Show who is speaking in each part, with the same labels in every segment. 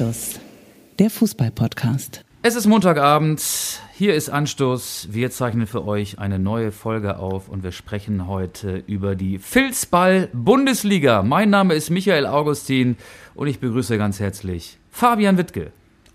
Speaker 1: Anstoß, der Fußball-Podcast.
Speaker 2: Es ist Montagabend, hier ist Anstoß. Wir zeichnen für euch eine neue Folge auf und wir sprechen heute über die Filzball-Bundesliga. Mein Name ist Michael Augustin und ich begrüße ganz herzlich Fabian Wittke.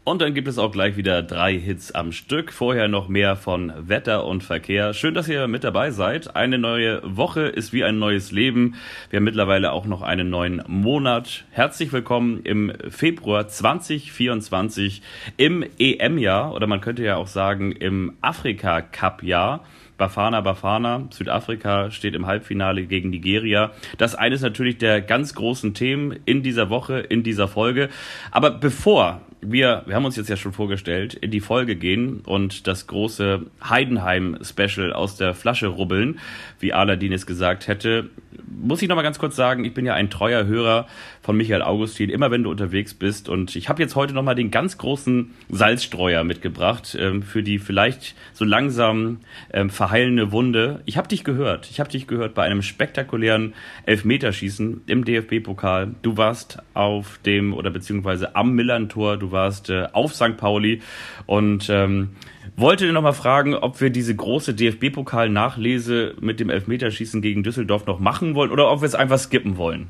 Speaker 3: Und dann gibt es auch gleich wieder drei Hits am Stück. Vorher noch mehr von Wetter und Verkehr. Schön, dass ihr mit dabei seid. Eine neue Woche ist wie ein neues Leben. Wir haben mittlerweile auch noch einen neuen Monat. Herzlich willkommen im Februar 2024 im EM-Jahr oder man könnte ja auch sagen im Afrika-Cup-Jahr. Bafana Bafana, Südafrika steht im Halbfinale gegen Nigeria. Das ist eines natürlich der ganz großen Themen in dieser Woche, in dieser Folge. Aber bevor wir, wir haben uns jetzt ja schon vorgestellt, in die Folge gehen und das große Heidenheim-Special aus der Flasche rubbeln, wie Aladin es gesagt hätte, muss ich noch mal ganz kurz sagen, ich bin ja ein treuer Hörer von Michael Augustin, immer wenn du unterwegs bist. Und ich habe jetzt heute noch mal den ganz großen Salzstreuer mitgebracht ähm, für die vielleicht so langsam ähm, verheilende Wunde. Ich habe dich gehört. Ich habe dich gehört bei einem spektakulären Elfmeterschießen im DFB-Pokal. Du warst auf dem oder beziehungsweise am Millantor. Du warst äh, auf St. Pauli und ähm, wollte noch mal fragen, ob wir diese große DFB-Pokal-Nachlese mit dem Elfmeterschießen gegen Düsseldorf noch machen wollen oder ob wir es einfach skippen wollen.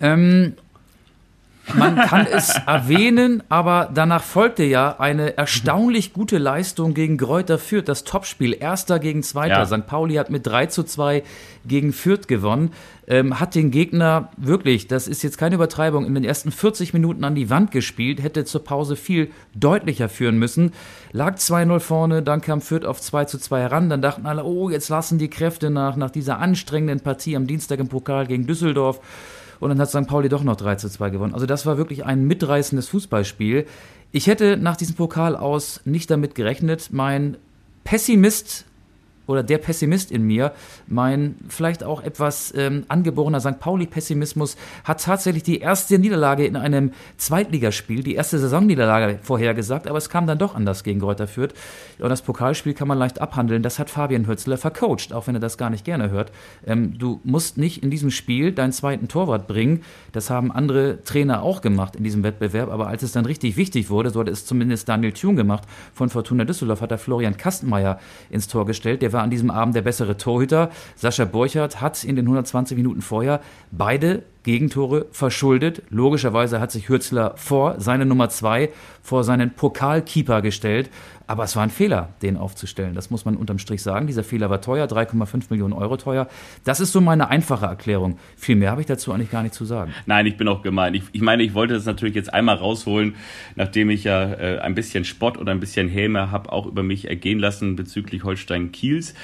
Speaker 2: Ähm, man kann es erwähnen, aber danach folgte ja eine erstaunlich gute Leistung gegen Gräuter Fürth, das Topspiel, erster gegen zweiter. Ja. St. Pauli hat mit 3 zu 2 gegen Fürth gewonnen, ähm, hat den Gegner wirklich, das ist jetzt keine Übertreibung, in den ersten 40 Minuten an die Wand gespielt, hätte zur Pause viel deutlicher führen müssen, lag 2-0 vorne, dann kam Fürth auf 2 zu 2 heran, dann dachten alle, oh, jetzt lassen die Kräfte nach, nach dieser anstrengenden Partie am Dienstag im Pokal gegen Düsseldorf und dann hat St. Pauli doch noch 3 zu 2 gewonnen. Also das war wirklich ein mitreißendes Fußballspiel. Ich hätte nach diesem Pokal aus nicht damit gerechnet. Mein Pessimist oder der Pessimist in mir, mein vielleicht auch etwas ähm, angeborener St. Pauli-Pessimismus, hat tatsächlich die erste Niederlage in einem Zweitligaspiel, die erste Saisonniederlage vorhergesagt, aber es kam dann doch anders gegen Greuther Fürth. Und das Pokalspiel kann man leicht abhandeln. Das hat Fabian Hürzler vercoacht, auch wenn er das gar nicht gerne hört. Ähm, du musst nicht in diesem Spiel deinen zweiten Torwart bringen. Das haben andere Trainer auch gemacht in diesem Wettbewerb, aber als es dann richtig wichtig wurde, so hat es zumindest Daniel Thune gemacht von Fortuna Düsseldorf, hat er Florian Kastenmeier ins Tor gestellt. Der war an diesem Abend der bessere Torhüter. Sascha Borchardt hat in den 120 Minuten vorher beide Gegentore verschuldet. Logischerweise hat sich Hürzler vor seine Nummer zwei, vor seinen Pokalkeeper gestellt. Aber es war ein Fehler, den aufzustellen. Das muss man unterm Strich sagen. Dieser Fehler war teuer, 3,5 Millionen Euro teuer. Das ist so meine einfache Erklärung. Viel mehr habe ich dazu eigentlich gar nicht zu sagen.
Speaker 3: Nein, ich bin auch gemein. Ich, ich meine, ich wollte das natürlich jetzt einmal rausholen, nachdem ich ja äh, ein bisschen Spott oder ein bisschen Häme habe auch über mich ergehen lassen bezüglich Holstein Kiels.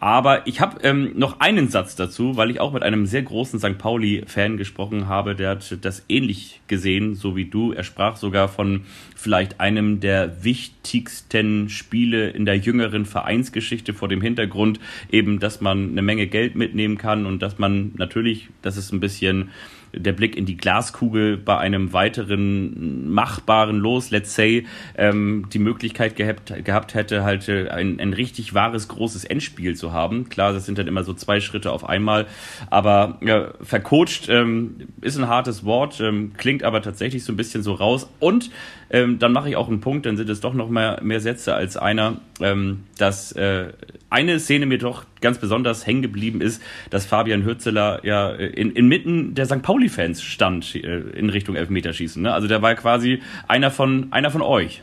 Speaker 3: Aber ich habe ähm, noch einen Satz dazu, weil ich auch mit einem sehr großen St. Pauli-Fan gesprochen habe, der hat das ähnlich gesehen, so wie du. Er sprach sogar von vielleicht einem der wichtigsten Spiele in der jüngeren Vereinsgeschichte vor dem Hintergrund eben, dass man eine Menge Geld mitnehmen kann und dass man natürlich, das ist ein bisschen der Blick in die Glaskugel bei einem weiteren machbaren Los, let's say, ähm, die Möglichkeit gehabt, gehabt hätte, halt äh, ein, ein richtig wahres, großes Endspiel zu haben. Klar, das sind dann immer so zwei Schritte auf einmal, aber ja, vercoacht ähm, ist ein hartes Wort, ähm, klingt aber tatsächlich so ein bisschen so raus. Und ähm, dann mache ich auch einen Punkt, dann sind es doch noch mehr, mehr Sätze als einer, ähm, dass äh, eine Szene mir doch ganz besonders hängen geblieben ist, dass Fabian Hürzeler ja in, inmitten der St. Pauli-Fans stand äh, in Richtung Elfmeterschießen. Ne? Also der war quasi einer von, einer von euch.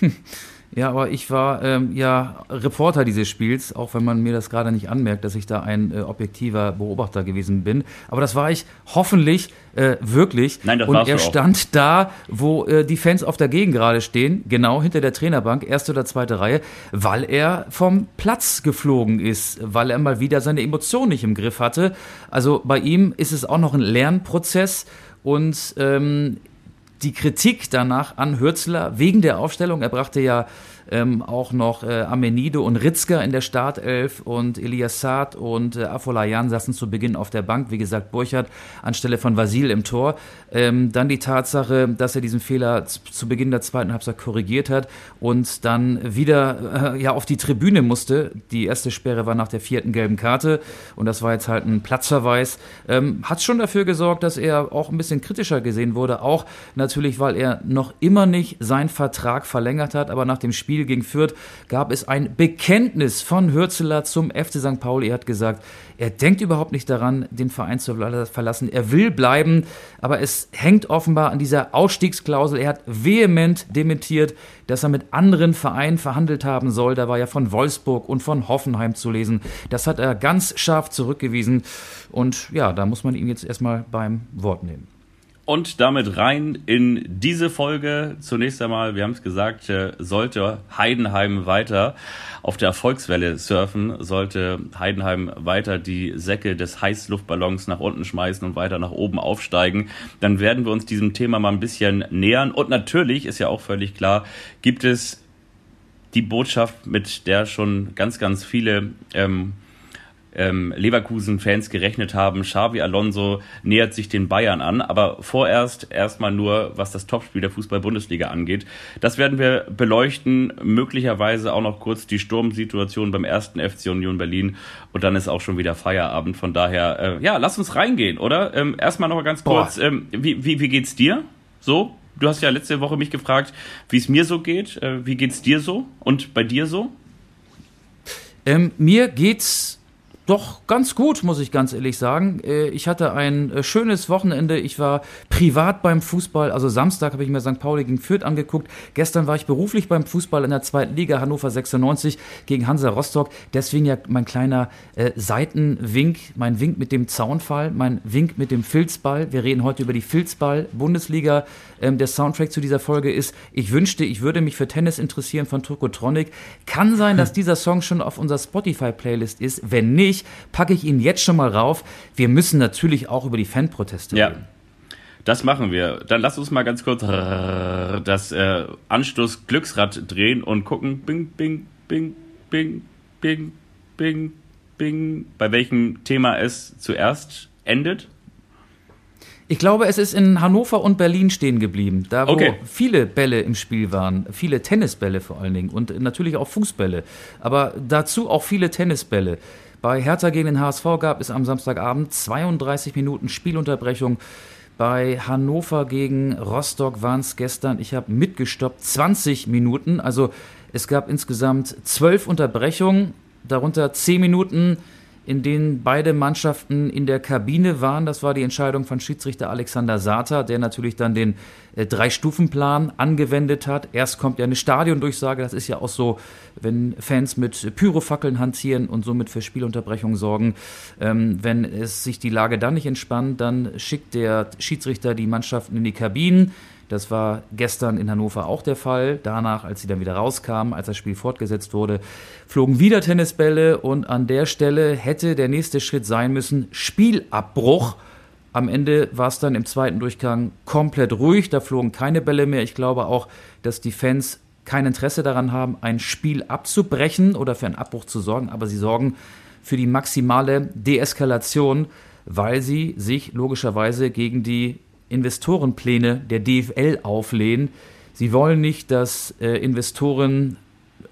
Speaker 2: Ja, aber ich war ähm, ja Reporter dieses Spiels, auch wenn man mir das gerade nicht anmerkt, dass ich da ein äh, objektiver Beobachter gewesen bin. Aber das war ich hoffentlich äh, wirklich.
Speaker 3: Nein, das
Speaker 2: Und er stand da, wo äh, die Fans auf der Gegend gerade stehen, genau hinter der Trainerbank, erste oder zweite Reihe, weil er vom Platz geflogen ist, weil er mal wieder seine Emotionen nicht im Griff hatte. Also bei ihm ist es auch noch ein Lernprozess und ähm, die Kritik danach an Hürzler wegen der Aufstellung. Er brachte ja ähm, auch noch äh, Amenido und Ritzker in der Startelf und Elias Saad und äh, Afolayan saßen zu Beginn auf der Bank. Wie gesagt, Burchard anstelle von Vasil im Tor. Ähm, dann die Tatsache, dass er diesen Fehler zu Beginn der zweiten Halbzeit korrigiert hat und dann wieder äh, ja auf die Tribüne musste. Die erste Sperre war nach der vierten gelben Karte und das war jetzt halt ein Platzverweis. Ähm, hat schon dafür gesorgt, dass er auch ein bisschen kritischer gesehen wurde. Auch natürlich, weil er noch immer nicht seinen Vertrag verlängert hat, aber nach dem Spiel Spiel gegen Fürth gab es ein Bekenntnis von Hürzeler zum FC St. Pauli. Er hat gesagt, er denkt überhaupt nicht daran, den Verein zu verlassen. Er will bleiben, aber es hängt offenbar an dieser Ausstiegsklausel. Er hat vehement dementiert, dass er mit anderen Vereinen verhandelt haben soll. Da war ja von Wolfsburg und von Hoffenheim zu lesen. Das hat er ganz scharf zurückgewiesen. Und ja, da muss man ihn jetzt erstmal beim Wort nehmen.
Speaker 3: Und damit rein in diese Folge. Zunächst einmal, wir haben es gesagt, äh, sollte Heidenheim weiter auf der Erfolgswelle surfen, sollte Heidenheim weiter die Säcke des Heißluftballons nach unten schmeißen und weiter nach oben aufsteigen, dann werden wir uns diesem Thema mal ein bisschen nähern. Und natürlich ist ja auch völlig klar, gibt es die Botschaft, mit der schon ganz, ganz viele ähm, ähm, Leverkusen-Fans gerechnet haben. Xavi Alonso nähert sich den Bayern an, aber vorerst erstmal nur, was das Topspiel der Fußball-Bundesliga angeht. Das werden wir beleuchten, möglicherweise auch noch kurz die Sturmsituation beim ersten FC Union Berlin und dann ist auch schon wieder Feierabend. Von daher, äh, ja, lass uns reingehen, oder? Ähm, erstmal noch ganz kurz, ähm, wie, wie, wie geht's dir? So? Du hast ja letzte Woche mich gefragt, wie es mir so geht. Äh, wie geht's dir so? Und bei dir so?
Speaker 2: Ähm, mir geht's doch, ganz gut, muss ich ganz ehrlich sagen. Äh, ich hatte ein äh, schönes Wochenende. Ich war privat beim Fußball. Also Samstag habe ich mir St. Pauli gegen Fürth angeguckt. Gestern war ich beruflich beim Fußball in der zweiten Liga Hannover 96 gegen Hansa Rostock. Deswegen ja mein kleiner äh, Seitenwink, mein Wink mit dem Zaunfall, mein Wink mit dem Filzball. Wir reden heute über die Filzball-Bundesliga. Ähm, der Soundtrack zu dieser Folge ist Ich wünschte, ich würde mich für Tennis interessieren von Turkotronic. Kann sein, dass dieser Song schon auf unserer Spotify-Playlist ist. Wenn nicht, nicht, packe ich ihn jetzt schon mal rauf. Wir müssen natürlich auch über die Fanproteste
Speaker 3: ja. reden. Das machen wir. Dann lass uns mal ganz kurz das äh, Anstoß Glücksrad drehen und gucken. Bing, bing, bing, bing, bing, bing, bing. Bei welchem Thema es zuerst endet?
Speaker 2: Ich glaube, es ist in Hannover und Berlin stehen geblieben, da wo okay. viele Bälle im Spiel waren, viele Tennisbälle vor allen Dingen und natürlich auch Fußbälle, aber dazu auch viele Tennisbälle. Bei Hertha gegen den HSV gab es am Samstagabend 32 Minuten Spielunterbrechung. Bei Hannover gegen Rostock waren es gestern, ich habe mitgestoppt, 20 Minuten. Also es gab insgesamt zwölf Unterbrechungen, darunter 10 Minuten in denen beide Mannschaften in der Kabine waren. Das war die Entscheidung von Schiedsrichter Alexander Sata, der natürlich dann den äh, Drei-Stufen-Plan angewendet hat. Erst kommt ja eine Stadiondurchsage, das ist ja auch so, wenn Fans mit Pyrofackeln hantieren und somit für Spielunterbrechungen sorgen. Ähm, wenn es sich die Lage dann nicht entspannt, dann schickt der Schiedsrichter die Mannschaften in die Kabinen. Das war gestern in Hannover auch der Fall. Danach, als sie dann wieder rauskamen, als das Spiel fortgesetzt wurde, flogen wieder Tennisbälle und an der Stelle hätte der nächste Schritt sein müssen, Spielabbruch. Am Ende war es dann im zweiten Durchgang komplett ruhig, da flogen keine Bälle mehr. Ich glaube auch, dass die Fans kein Interesse daran haben, ein Spiel abzubrechen oder für einen Abbruch zu sorgen, aber sie sorgen für die maximale Deeskalation, weil sie sich logischerweise gegen die Investorenpläne der DFL auflehnen. Sie wollen nicht, dass äh, Investoren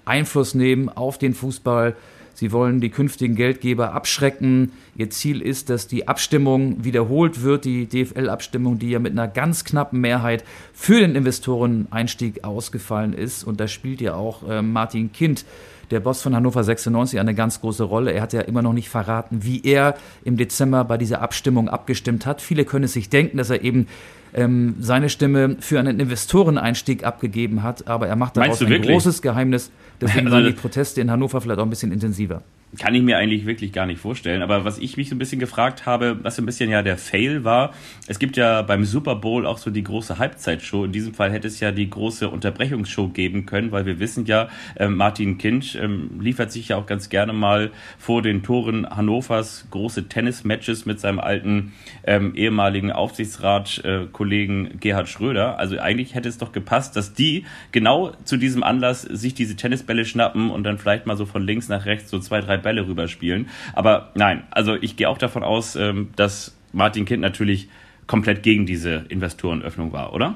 Speaker 2: Einfluss nehmen auf den Fußball. Sie wollen die künftigen Geldgeber abschrecken. Ihr Ziel ist, dass die Abstimmung wiederholt wird, die DFL-Abstimmung, die ja mit einer ganz knappen Mehrheit für den Investoreneinstieg ausgefallen ist. Und da spielt ja auch äh, Martin Kind der Boss von Hannover 96 eine ganz große Rolle. Er hat ja immer noch nicht verraten, wie er im Dezember bei dieser Abstimmung abgestimmt hat. Viele können es sich denken, dass er eben ähm, seine Stimme für einen Investoreneinstieg abgegeben hat, aber er macht daraus ein wirklich? großes Geheimnis. Deswegen also, waren die Proteste in Hannover vielleicht auch ein bisschen intensiver.
Speaker 3: Kann ich mir eigentlich wirklich gar nicht vorstellen. Aber was ich mich so ein bisschen gefragt habe, was so ein bisschen ja der Fail war, es gibt ja beim Super Bowl auch so die große Halbzeitshow. In diesem Fall hätte es ja die große Unterbrechungsshow geben können, weil wir wissen ja, äh, Martin Kind ähm, liefert sich ja auch ganz gerne mal vor den Toren Hannovers große Tennismatches mit seinem alten ähm, ehemaligen Aufsichtsratkollegen äh, Gerhard Schröder. Also eigentlich hätte es doch gepasst, dass die genau zu diesem Anlass sich diese Tennisbälle schnappen und dann vielleicht mal so von links nach rechts so zwei, drei Bälle rüberspielen. Aber nein, also ich gehe auch davon aus, ähm, dass Martin Kind natürlich komplett gegen diese Investorenöffnung war, oder?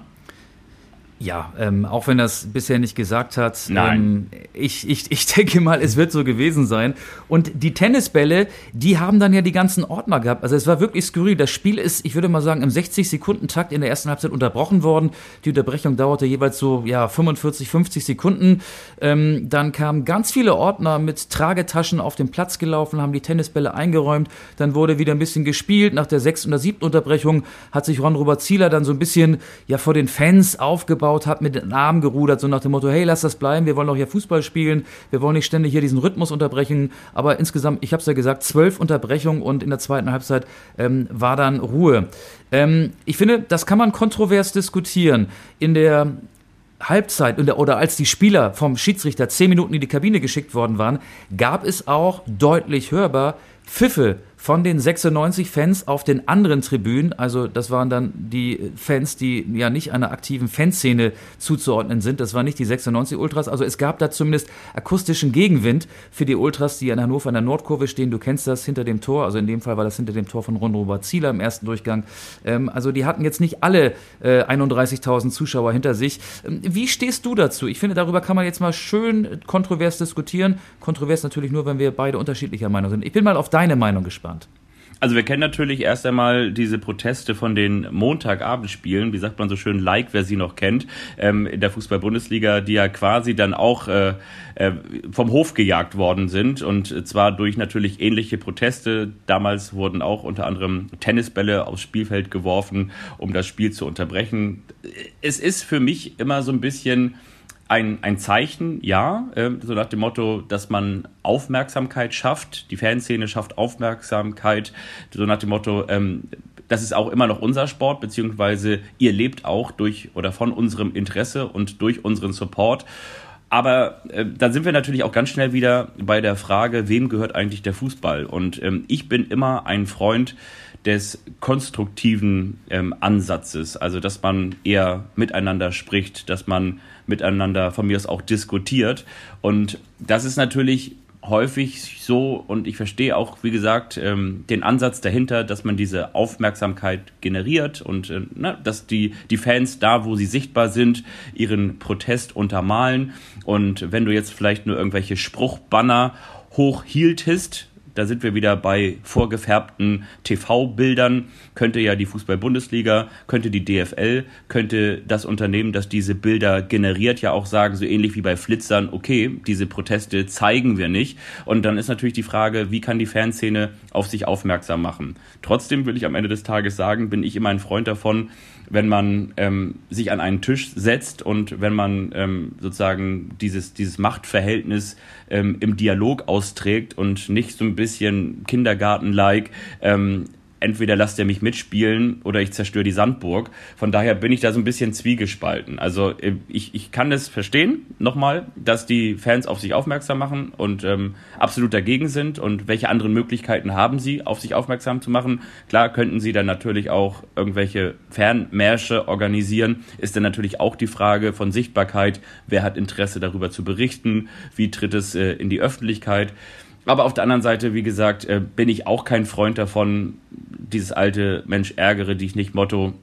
Speaker 2: Ja, ähm, auch wenn er es bisher nicht gesagt hat,
Speaker 3: Nein.
Speaker 2: Ähm, ich, ich, ich denke mal, es wird so gewesen sein. Und die Tennisbälle, die haben dann ja die ganzen Ordner gehabt. Also es war wirklich skurril. Das Spiel ist, ich würde mal sagen, im 60-Sekunden-Takt in der ersten Halbzeit unterbrochen worden. Die Unterbrechung dauerte jeweils so ja 45, 50 Sekunden. Ähm, dann kamen ganz viele Ordner mit Tragetaschen auf den Platz gelaufen, haben die Tennisbälle eingeräumt. Dann wurde wieder ein bisschen gespielt. Nach der sechsten oder siebten Unterbrechung hat sich Ron-Robert Zieler dann so ein bisschen ja vor den Fans aufgebaut aufgebaut, hat mit den Armen gerudert, so nach dem Motto, hey, lass das bleiben, wir wollen doch hier Fußball spielen, wir wollen nicht ständig hier diesen Rhythmus unterbrechen. Aber insgesamt, ich habe es ja gesagt, zwölf Unterbrechungen und in der zweiten Halbzeit ähm, war dann Ruhe. Ähm, ich finde, das kann man kontrovers diskutieren. In der Halbzeit oder als die Spieler vom Schiedsrichter zehn Minuten in die Kabine geschickt worden waren, gab es auch deutlich hörbar Pfiffe von den 96 Fans auf den anderen Tribünen, also das waren dann die Fans, die ja nicht einer aktiven Fanszene zuzuordnen sind, das waren nicht die 96 Ultras, also es gab da zumindest akustischen Gegenwind für die Ultras, die in Hannover an der Nordkurve stehen, du kennst das, hinter dem Tor, also in dem Fall war das hinter dem Tor von Ron-Robert Zieler im ersten Durchgang, ähm, also die hatten jetzt nicht alle äh, 31.000 Zuschauer hinter sich. Ähm, wie stehst du dazu? Ich finde, darüber kann man jetzt mal schön kontrovers diskutieren, kontrovers natürlich nur, wenn wir beide unterschiedlicher Meinung sind. Ich bin mal auf deine Meinung gespannt gespannt.
Speaker 3: Also wir kennen natürlich erst einmal diese Proteste von den Montagabendspielen, wie sagt man so schön, like, wer sie noch kennt, ähm, in der Fußball-Bundesliga, die ja quasi dann auch äh, äh, vom Hof gejagt worden sind und zwar durch natürlich ähnliche Proteste. Damals wurden auch unter anderem Tennisbälle aufs Spielfeld geworfen, um das Spiel zu unterbrechen. Es ist für mich immer so ein bisschen ein, ein Zeichen, ja, äh, so nach dem Motto, dass man Aufmerksamkeit schafft, die Fanszene schafft Aufmerksamkeit, so nach dem Motto, ähm, das ist auch immer noch unser Sport, beziehungsweise ihr lebt auch durch oder von unserem Interesse und durch unseren Support. Aber äh, dann sind wir natürlich auch ganz schnell wieder bei der Frage, wem gehört eigentlich der Fußball? Und ähm, ich bin immer ein Freund des konstruktiven ähm, Ansatzes, also dass man eher miteinander spricht, dass man miteinander von mir aus auch diskutiert. Und das ist natürlich häufig so und ich verstehe auch, wie gesagt, ähm, den Ansatz dahinter, dass man diese Aufmerksamkeit generiert und äh, na, dass die, die Fans da, wo sie sichtbar sind, ihren Protest untermalen. Und wenn du jetzt vielleicht nur irgendwelche Spruchbanner hochhieltest, da sind wir wieder bei vorgefärbten TV-Bildern. Könnte ja die Fußball-Bundesliga, könnte die DFL, könnte das Unternehmen, das diese Bilder generiert, ja auch sagen, so ähnlich wie bei Flitzern, okay, diese Proteste zeigen wir nicht. Und dann ist natürlich die Frage, wie kann die Fanszene auf sich aufmerksam machen? Trotzdem will ich am Ende des Tages sagen, bin ich immer ein Freund davon, wenn man ähm, sich an einen Tisch setzt und wenn man ähm, sozusagen dieses, dieses Machtverhältnis ähm, im Dialog austrägt und nicht so ein bisschen Kindergarten-like ähm, entweder lasst ihr mich mitspielen oder ich zerstöre die Sandburg. Von daher bin ich da so ein bisschen zwiegespalten. Also äh, ich, ich kann es verstehen, nochmal, dass die Fans auf sich aufmerksam machen und ähm, absolut dagegen sind und welche anderen Möglichkeiten haben sie, auf sich aufmerksam zu machen. Klar könnten sie dann natürlich auch irgendwelche Fernmärsche organisieren. Ist dann natürlich auch die Frage von Sichtbarkeit, wer hat Interesse darüber zu berichten, wie tritt es äh, in die Öffentlichkeit. Aber auf der anderen Seite, wie gesagt, äh, bin ich auch kein Freund davon, dieses alte Mensch ärgere dich nicht Motto.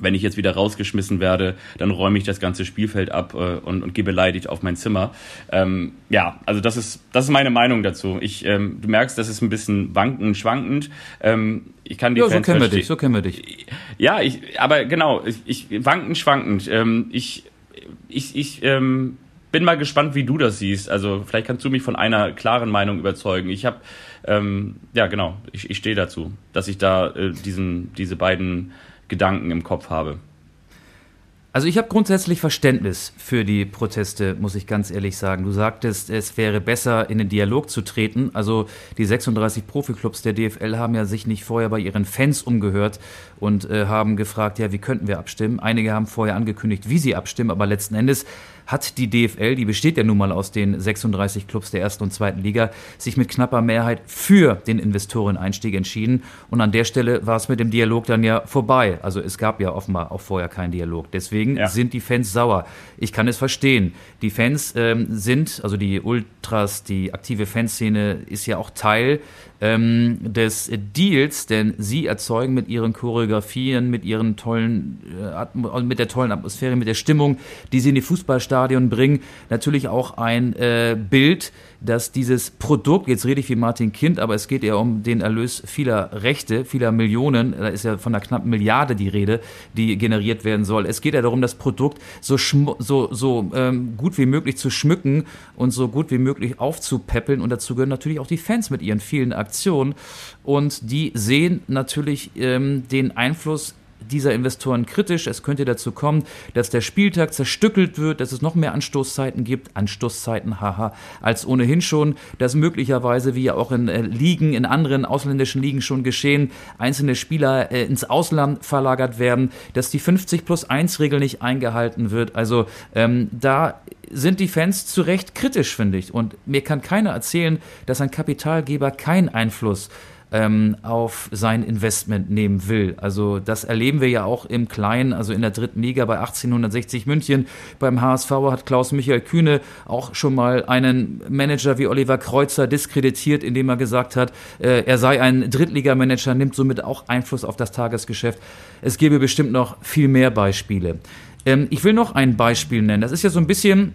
Speaker 3: Wenn ich jetzt wieder rausgeschmissen werde, dann räume ich das ganze Spielfeld ab äh, und, und gehe beleidigt auf mein Zimmer. Ähm, ja, also das ist, das ist meine Meinung dazu. Ich, ähm, du merkst, das ist ein bisschen wankend, schwankend. Ähm, ich kann die
Speaker 2: ja,
Speaker 3: Fans
Speaker 2: so kennen wir dich, so kennen wir dich.
Speaker 3: Ja, ich, aber genau, ich, ich wankend, schwankend. Ähm, ich, ich, ich ähm, bin mal gespannt, wie du das siehst. Also vielleicht kannst du mich von einer klaren Meinung überzeugen. Ich habe, ähm, ja genau, ich, ich stehe dazu, dass ich da äh, diesen, diese beiden Gedanken im Kopf habe.
Speaker 2: Also ich habe grundsätzlich Verständnis für die Proteste, muss ich ganz ehrlich sagen. Du sagtest, es wäre besser, in den Dialog zu treten. Also die 36 Profiklubs der DFL haben ja sich nicht vorher bei ihren Fans umgehört und äh, haben gefragt, ja, wie könnten wir abstimmen? Einige haben vorher angekündigt, wie sie abstimmen, aber letzten Endes hat die DFL, die besteht ja nun mal aus den 36 Clubs der ersten und zweiten Liga, sich mit knapper Mehrheit für den Investoreneinstieg entschieden. Und an der Stelle war es mit dem Dialog dann ja vorbei. Also es gab ja offenbar auch vorher keinen Dialog. Deswegen ja. sind die Fans sauer. Ich kann es verstehen. Die Fans ähm, sind, also die Ultras, die aktive Fanszene ist ja auch Teil ähm, des Deals, denn sie erzeugen mit ihren Choreografien, mit ihren tollen, äh, mit der tollen Atmosphäre, mit der Stimmung, die sie in die Fußballstadion bringen, natürlich auch ein äh, Bild, dass dieses Produkt, jetzt rede ich wie Martin Kind, aber es geht ja um den Erlös vieler Rechte, vieler Millionen, da ist ja von einer knappen Milliarde die Rede, die generiert werden soll. Es geht ja darum, das Produkt so, so, so ähm, gut wie möglich zu schmücken und so gut wie möglich aufzupäppeln und dazu gehören natürlich auch die Fans mit ihren vielen Aktionen und die sehen natürlich ähm, den Einfluss dieser Investoren kritisch. Es könnte dazu kommen, dass der Spieltag zerstückelt wird, dass es noch mehr Anstoßzeiten gibt, Anstoßzeiten, haha, als ohnehin schon, dass möglicherweise, wie ja auch in äh, Ligen, in anderen ausländischen Ligen schon geschehen, einzelne Spieler äh, ins Ausland verlagert werden, dass die 50 plus 1 Regel nicht eingehalten wird. Also ähm, da sind die Fans zu Recht kritisch, finde ich. Und mir kann keiner erzählen, dass ein Kapitalgeber keinen Einfluss ähm, auf sein Investment nehmen will. Also das erleben wir ja auch im Kleinen, also in der dritten Liga bei 1860 München. Beim HSV hat Klaus-Michael Kühne auch schon mal einen Manager wie Oliver Kreuzer diskreditiert, indem er gesagt hat, äh, er sei ein Drittligamanager, nimmt somit auch Einfluss auf das Tagesgeschäft. Es gäbe bestimmt noch viel mehr Beispiele. Ähm, ich will noch ein Beispiel nennen. Das ist ja so ein bisschen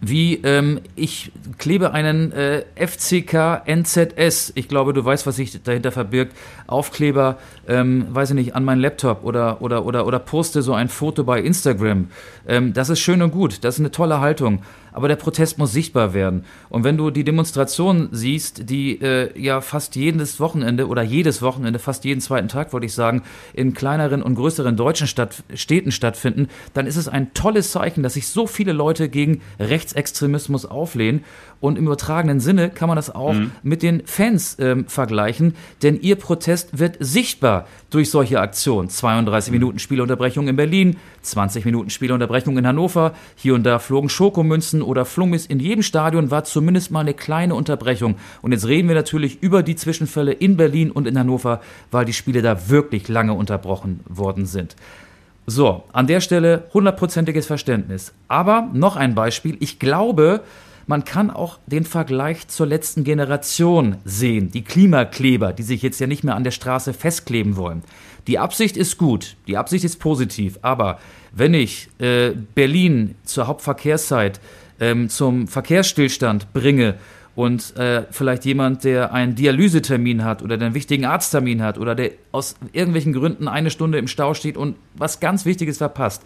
Speaker 2: wie ähm, ich klebe einen äh, FCK NZS, ich glaube, du weißt, was sich dahinter verbirgt, Aufkleber, ähm, weiß ich nicht, an meinen Laptop oder, oder, oder, oder poste so ein Foto bei Instagram. Ähm, das ist schön und gut, das ist eine tolle Haltung aber der Protest muss sichtbar werden. Und wenn du die Demonstrationen siehst, die äh, ja fast jedes Wochenende oder jedes Wochenende, fast jeden zweiten Tag, wollte ich sagen, in kleineren und größeren deutschen Stadt, Städten stattfinden, dann ist es ein tolles Zeichen, dass sich so viele Leute gegen Rechtsextremismus auflehnen. Und im übertragenen Sinne kann man das auch mhm. mit den Fans ähm, vergleichen, denn ihr Protest wird sichtbar durch solche Aktionen. 32 mhm. Minuten Spielunterbrechung in Berlin, 20 Minuten Spielunterbrechung in Hannover, hier und da flogen Schokomünzen oder Flummis. In jedem Stadion war zumindest mal eine kleine Unterbrechung. Und jetzt reden wir natürlich über die Zwischenfälle in Berlin und in Hannover, weil die Spiele da wirklich lange unterbrochen worden sind. So, an der Stelle hundertprozentiges Verständnis. Aber noch ein Beispiel. Ich glaube, man kann auch den Vergleich zur letzten Generation sehen, die Klimakleber, die sich jetzt ja nicht mehr an der Straße festkleben wollen. Die Absicht ist gut, die Absicht ist positiv, aber wenn ich äh, Berlin zur Hauptverkehrszeit ähm, zum Verkehrsstillstand bringe und äh, vielleicht jemand, der einen Dialysetermin hat oder einen wichtigen Arzttermin hat oder der aus irgendwelchen Gründen eine Stunde im Stau steht und was ganz Wichtiges verpasst,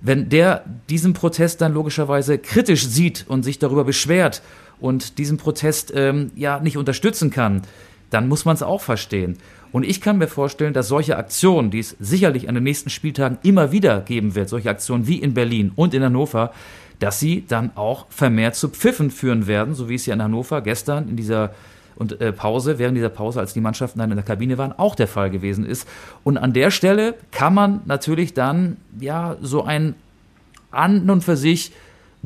Speaker 2: wenn der diesen Protest dann logischerweise kritisch sieht und sich darüber beschwert und diesen Protest ähm, ja nicht unterstützen kann, dann muss man es auch verstehen. Und ich kann mir vorstellen, dass solche Aktionen, die es sicherlich an den nächsten Spieltagen immer wieder geben wird, solche Aktionen wie in Berlin und in Hannover, dass sie dann auch vermehrt zu Pfiffen führen werden, so wie es ja in Hannover gestern in dieser und äh, Pause, während dieser Pause, als die Mannschaften dann in der Kabine waren, auch der Fall gewesen ist. Und an der Stelle kann man natürlich dann ja so ein an und für sich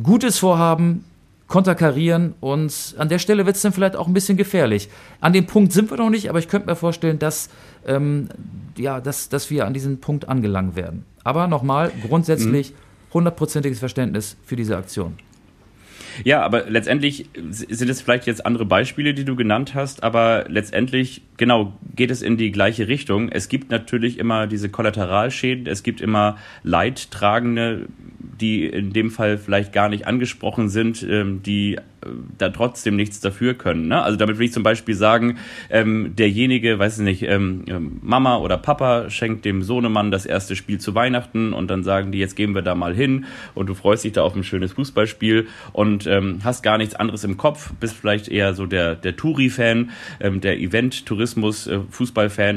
Speaker 2: gutes Vorhaben konterkarieren und an der Stelle wird es dann vielleicht auch ein bisschen gefährlich. An dem Punkt sind wir noch nicht, aber ich könnte mir vorstellen, dass, ähm, ja, dass, dass wir an diesen Punkt angelangt werden. Aber nochmal, grundsätzlich mhm. hundertprozentiges Verständnis für diese Aktion.
Speaker 3: Ja, aber letztendlich sind es vielleicht jetzt andere Beispiele, die du genannt hast, aber letztendlich, genau, geht es in die gleiche Richtung. Es gibt natürlich immer diese Kollateralschäden, es gibt immer Leidtragende, die in dem Fall vielleicht gar nicht angesprochen sind, ähm, die da trotzdem nichts dafür können. Ne? Also damit will ich zum Beispiel sagen, ähm, derjenige, weiß ich nicht, ähm, ähm, Mama oder Papa schenkt dem Sohnemann das erste Spiel zu Weihnachten und dann sagen die, jetzt gehen wir da mal hin und du freust dich da auf ein schönes Fußballspiel und ähm, hast gar nichts anderes im Kopf, bist vielleicht eher so der, der Touri-Fan, ähm, der Event-Tourismus, äh,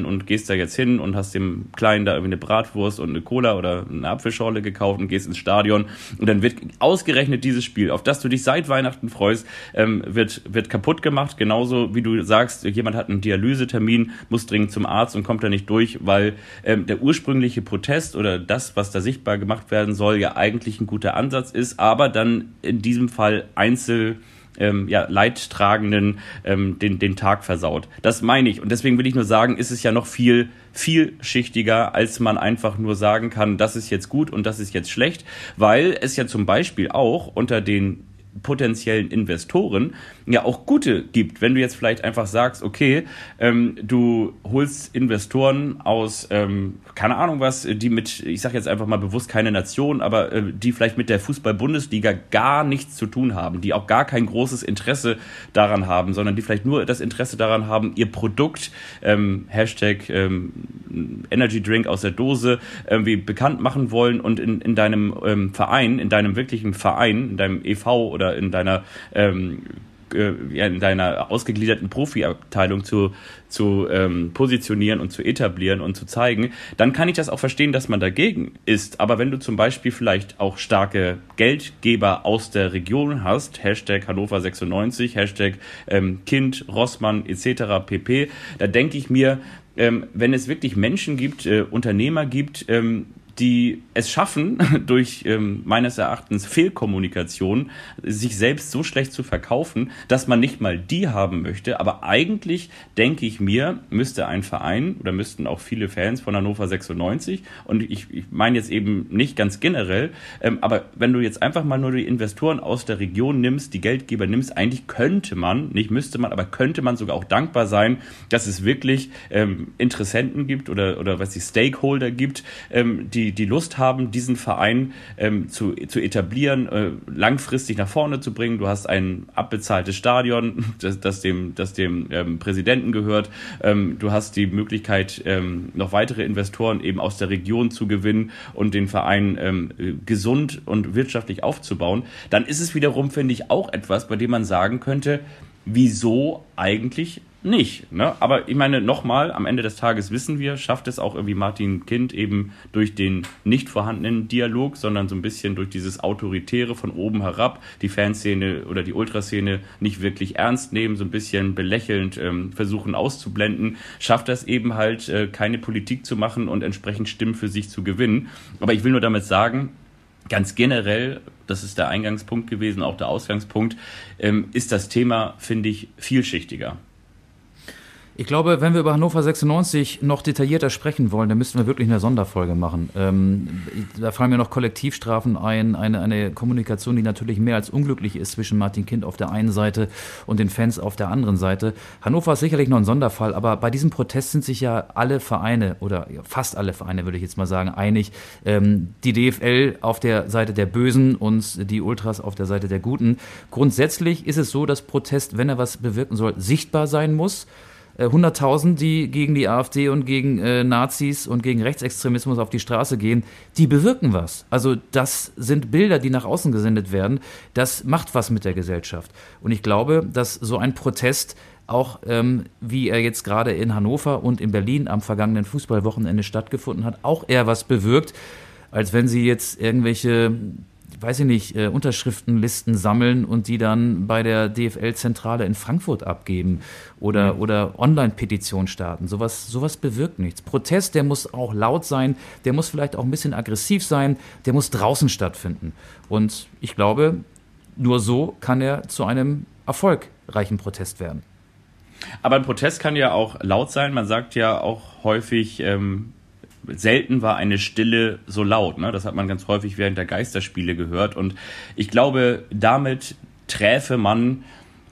Speaker 3: und gehst da jetzt hin und hast dem Kleinen da irgendwie eine Bratwurst und eine Cola oder eine Apfelschorle gekauft und gehst ins Stadion und dann wird ausgerechnet dieses Spiel, auf das du dich seit Weihnachten freust, ähm, wird, wird kaputt gemacht, genauso wie du sagst, jemand hat einen Dialysetermin, muss dringend zum Arzt und kommt da nicht durch, weil ähm, der ursprüngliche Protest oder das, was da sichtbar gemacht werden soll, ja eigentlich ein guter Ansatz ist, aber dann in diesem Fall Einzel ähm, ja, Leidtragenden ähm, den, den Tag versaut. Das meine ich. Und deswegen will ich nur sagen, ist es ja noch viel vielschichtiger, als man einfach nur sagen kann, das ist jetzt gut und das ist jetzt schlecht, weil es ja zum Beispiel auch unter den potenziellen Investoren ja auch gute gibt. Wenn du jetzt vielleicht einfach sagst, okay, ähm, du holst Investoren aus, ähm, keine Ahnung was, die mit, ich sage jetzt einfach mal bewusst keine Nation, aber äh, die vielleicht mit der Fußball-Bundesliga gar nichts zu tun haben, die auch gar kein großes Interesse daran haben, sondern die vielleicht nur das Interesse daran haben, ihr Produkt, ähm, Hashtag ähm, Energy Drink aus der Dose, irgendwie bekannt machen wollen und in, in deinem ähm, Verein, in deinem wirklichen Verein, in deinem EV oder in deiner ähm, äh, in deiner ausgegliederten Profiabteilung zu, zu ähm, positionieren und zu etablieren und zu zeigen, dann kann ich das auch verstehen, dass man dagegen ist. Aber wenn du zum Beispiel vielleicht auch starke Geldgeber aus der Region hast, Hashtag Hannover 96, Hashtag ähm, Kind, Rossmann etc. pp., da denke ich mir, ähm, wenn es wirklich Menschen gibt, äh, Unternehmer gibt, ähm, die es schaffen, durch ähm, meines Erachtens Fehlkommunikation sich selbst so schlecht zu verkaufen, dass man nicht mal die haben möchte. Aber eigentlich denke ich mir, müsste ein Verein oder müssten auch viele Fans von Hannover 96 und ich, ich meine jetzt eben nicht ganz generell, ähm, aber wenn du jetzt einfach mal nur die Investoren aus der Region nimmst, die Geldgeber nimmst, eigentlich könnte man, nicht müsste man, aber könnte man sogar auch dankbar sein, dass es wirklich ähm, Interessenten gibt oder, oder was die Stakeholder gibt, ähm, die Lust haben, diesen Verein ähm, zu, zu etablieren, äh, langfristig nach vorne zu bringen. Du hast ein abbezahltes Stadion, das, das dem, das dem ähm, Präsidenten gehört. Ähm, du hast die Möglichkeit, ähm, noch weitere Investoren eben aus der Region zu gewinnen und den Verein ähm, gesund und wirtschaftlich aufzubauen. Dann ist es wiederum, finde ich, auch etwas, bei dem man sagen könnte, wieso eigentlich nicht. Ne? Aber ich meine, nochmal, am Ende des Tages wissen wir, schafft es auch irgendwie Martin Kind eben durch den nicht vorhandenen Dialog, sondern so ein bisschen durch dieses Autoritäre von oben herab, die Fanszene oder die Ultraszene nicht wirklich ernst nehmen, so ein bisschen belächelnd ähm, versuchen auszublenden, schafft das eben halt, äh, keine Politik zu machen und entsprechend Stimmen für sich zu gewinnen. Aber ich will nur damit sagen, ganz generell, das ist der Eingangspunkt gewesen, auch der Ausgangspunkt, ähm, ist das Thema, finde ich, vielschichtiger.
Speaker 2: Ich glaube, wenn wir über Hannover 96 noch detaillierter sprechen wollen, dann müssten wir wirklich eine Sonderfolge machen. Ähm, da fallen mir noch Kollektivstrafen ein, eine, eine Kommunikation, die natürlich mehr als unglücklich ist zwischen Martin Kind auf der einen Seite und den Fans auf der anderen Seite. Hannover ist sicherlich noch ein Sonderfall, aber bei diesem Protest sind sich ja alle Vereine oder fast alle Vereine, würde ich jetzt mal sagen, einig. Ähm, die DFL auf der Seite der Bösen und die Ultras auf der Seite der Guten. Grundsätzlich ist es so, dass Protest, wenn er was bewirken soll, sichtbar sein muss. 100.000, äh, die gegen die AfD und gegen äh, Nazis und gegen Rechtsextremismus auf die Straße gehen, die bewirken was. Also das sind Bilder, die nach außen gesendet werden. Das macht was mit der Gesellschaft. Und ich glaube, dass so ein Protest auch ähm, wie er jetzt gerade in Hannover und in Berlin am vergangenen Fußballwochenende stattgefunden hat, auch eher was bewirkt, als wenn sie jetzt irgendwelche weiß ich nicht, äh, Unterschriftenlisten sammeln und die dann bei der DFL-Zentrale in Frankfurt abgeben oder, mhm. oder Online-Petition starten. Sowas, sowas bewirkt nichts. Protest, der muss auch laut sein, der muss vielleicht auch ein bisschen aggressiv sein, der muss draußen stattfinden. Und ich glaube, nur so kann er zu einem erfolgreichen Protest werden.
Speaker 3: Aber ein Protest kann ja auch laut sein. Man sagt ja auch häufig, ähm, selten war eine Stille so laut. Ne? Das hat man ganz häufig während der Geisterspiele gehört. Und ich glaube, damit träfe man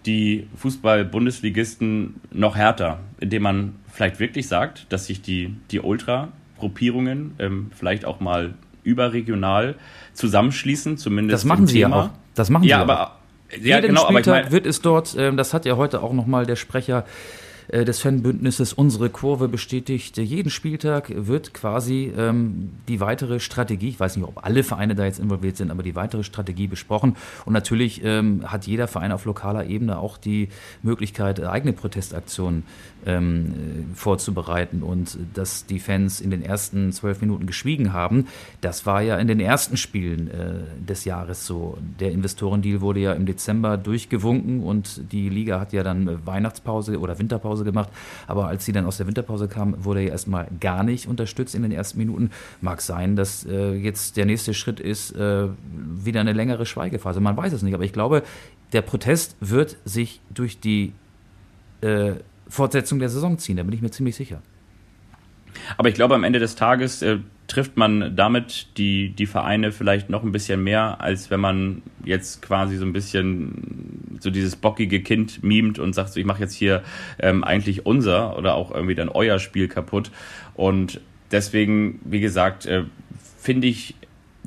Speaker 3: die Fußball-Bundesligisten noch härter, indem man vielleicht wirklich sagt, dass sich die, die Ultra-Gruppierungen ähm, vielleicht auch mal überregional zusammenschließen, zumindest.
Speaker 2: Das machen sie Thema. ja auch. Das machen
Speaker 3: ja,
Speaker 2: sie
Speaker 3: aber,
Speaker 2: auch. Ja, Jeden genau, Spieltag aber ich mein, wird es dort, ähm, das hat ja heute auch nochmal der Sprecher des Fanbündnisses Unsere Kurve bestätigt, jeden Spieltag wird quasi ähm, die weitere Strategie, ich weiß nicht, ob alle Vereine da jetzt involviert sind, aber die weitere Strategie besprochen. Und natürlich ähm, hat jeder Verein auf lokaler Ebene auch die Möglichkeit, eigene Protestaktionen ähm, vorzubereiten. Und dass die Fans in den ersten zwölf Minuten geschwiegen haben, das war ja in den ersten Spielen äh, des Jahres so. Der Investorendeal wurde ja im Dezember durchgewunken und die Liga hat ja dann Weihnachtspause oder Winterpause gemacht. Aber als sie dann aus der Winterpause kam, wurde er erstmal gar nicht unterstützt in den ersten Minuten. Mag sein, dass äh, jetzt der nächste Schritt ist, äh, wieder eine längere Schweigephase. Man weiß es nicht, aber ich glaube, der Protest wird sich durch die äh, Fortsetzung der Saison ziehen, da bin ich mir ziemlich sicher.
Speaker 3: Aber ich glaube, am Ende des Tages äh, trifft man damit die, die Vereine vielleicht noch ein bisschen mehr, als wenn man jetzt quasi so ein bisschen so dieses bockige Kind mimt und sagt, so, ich mache jetzt hier ähm, eigentlich unser oder auch irgendwie dann euer Spiel kaputt. Und deswegen, wie gesagt, äh, finde ich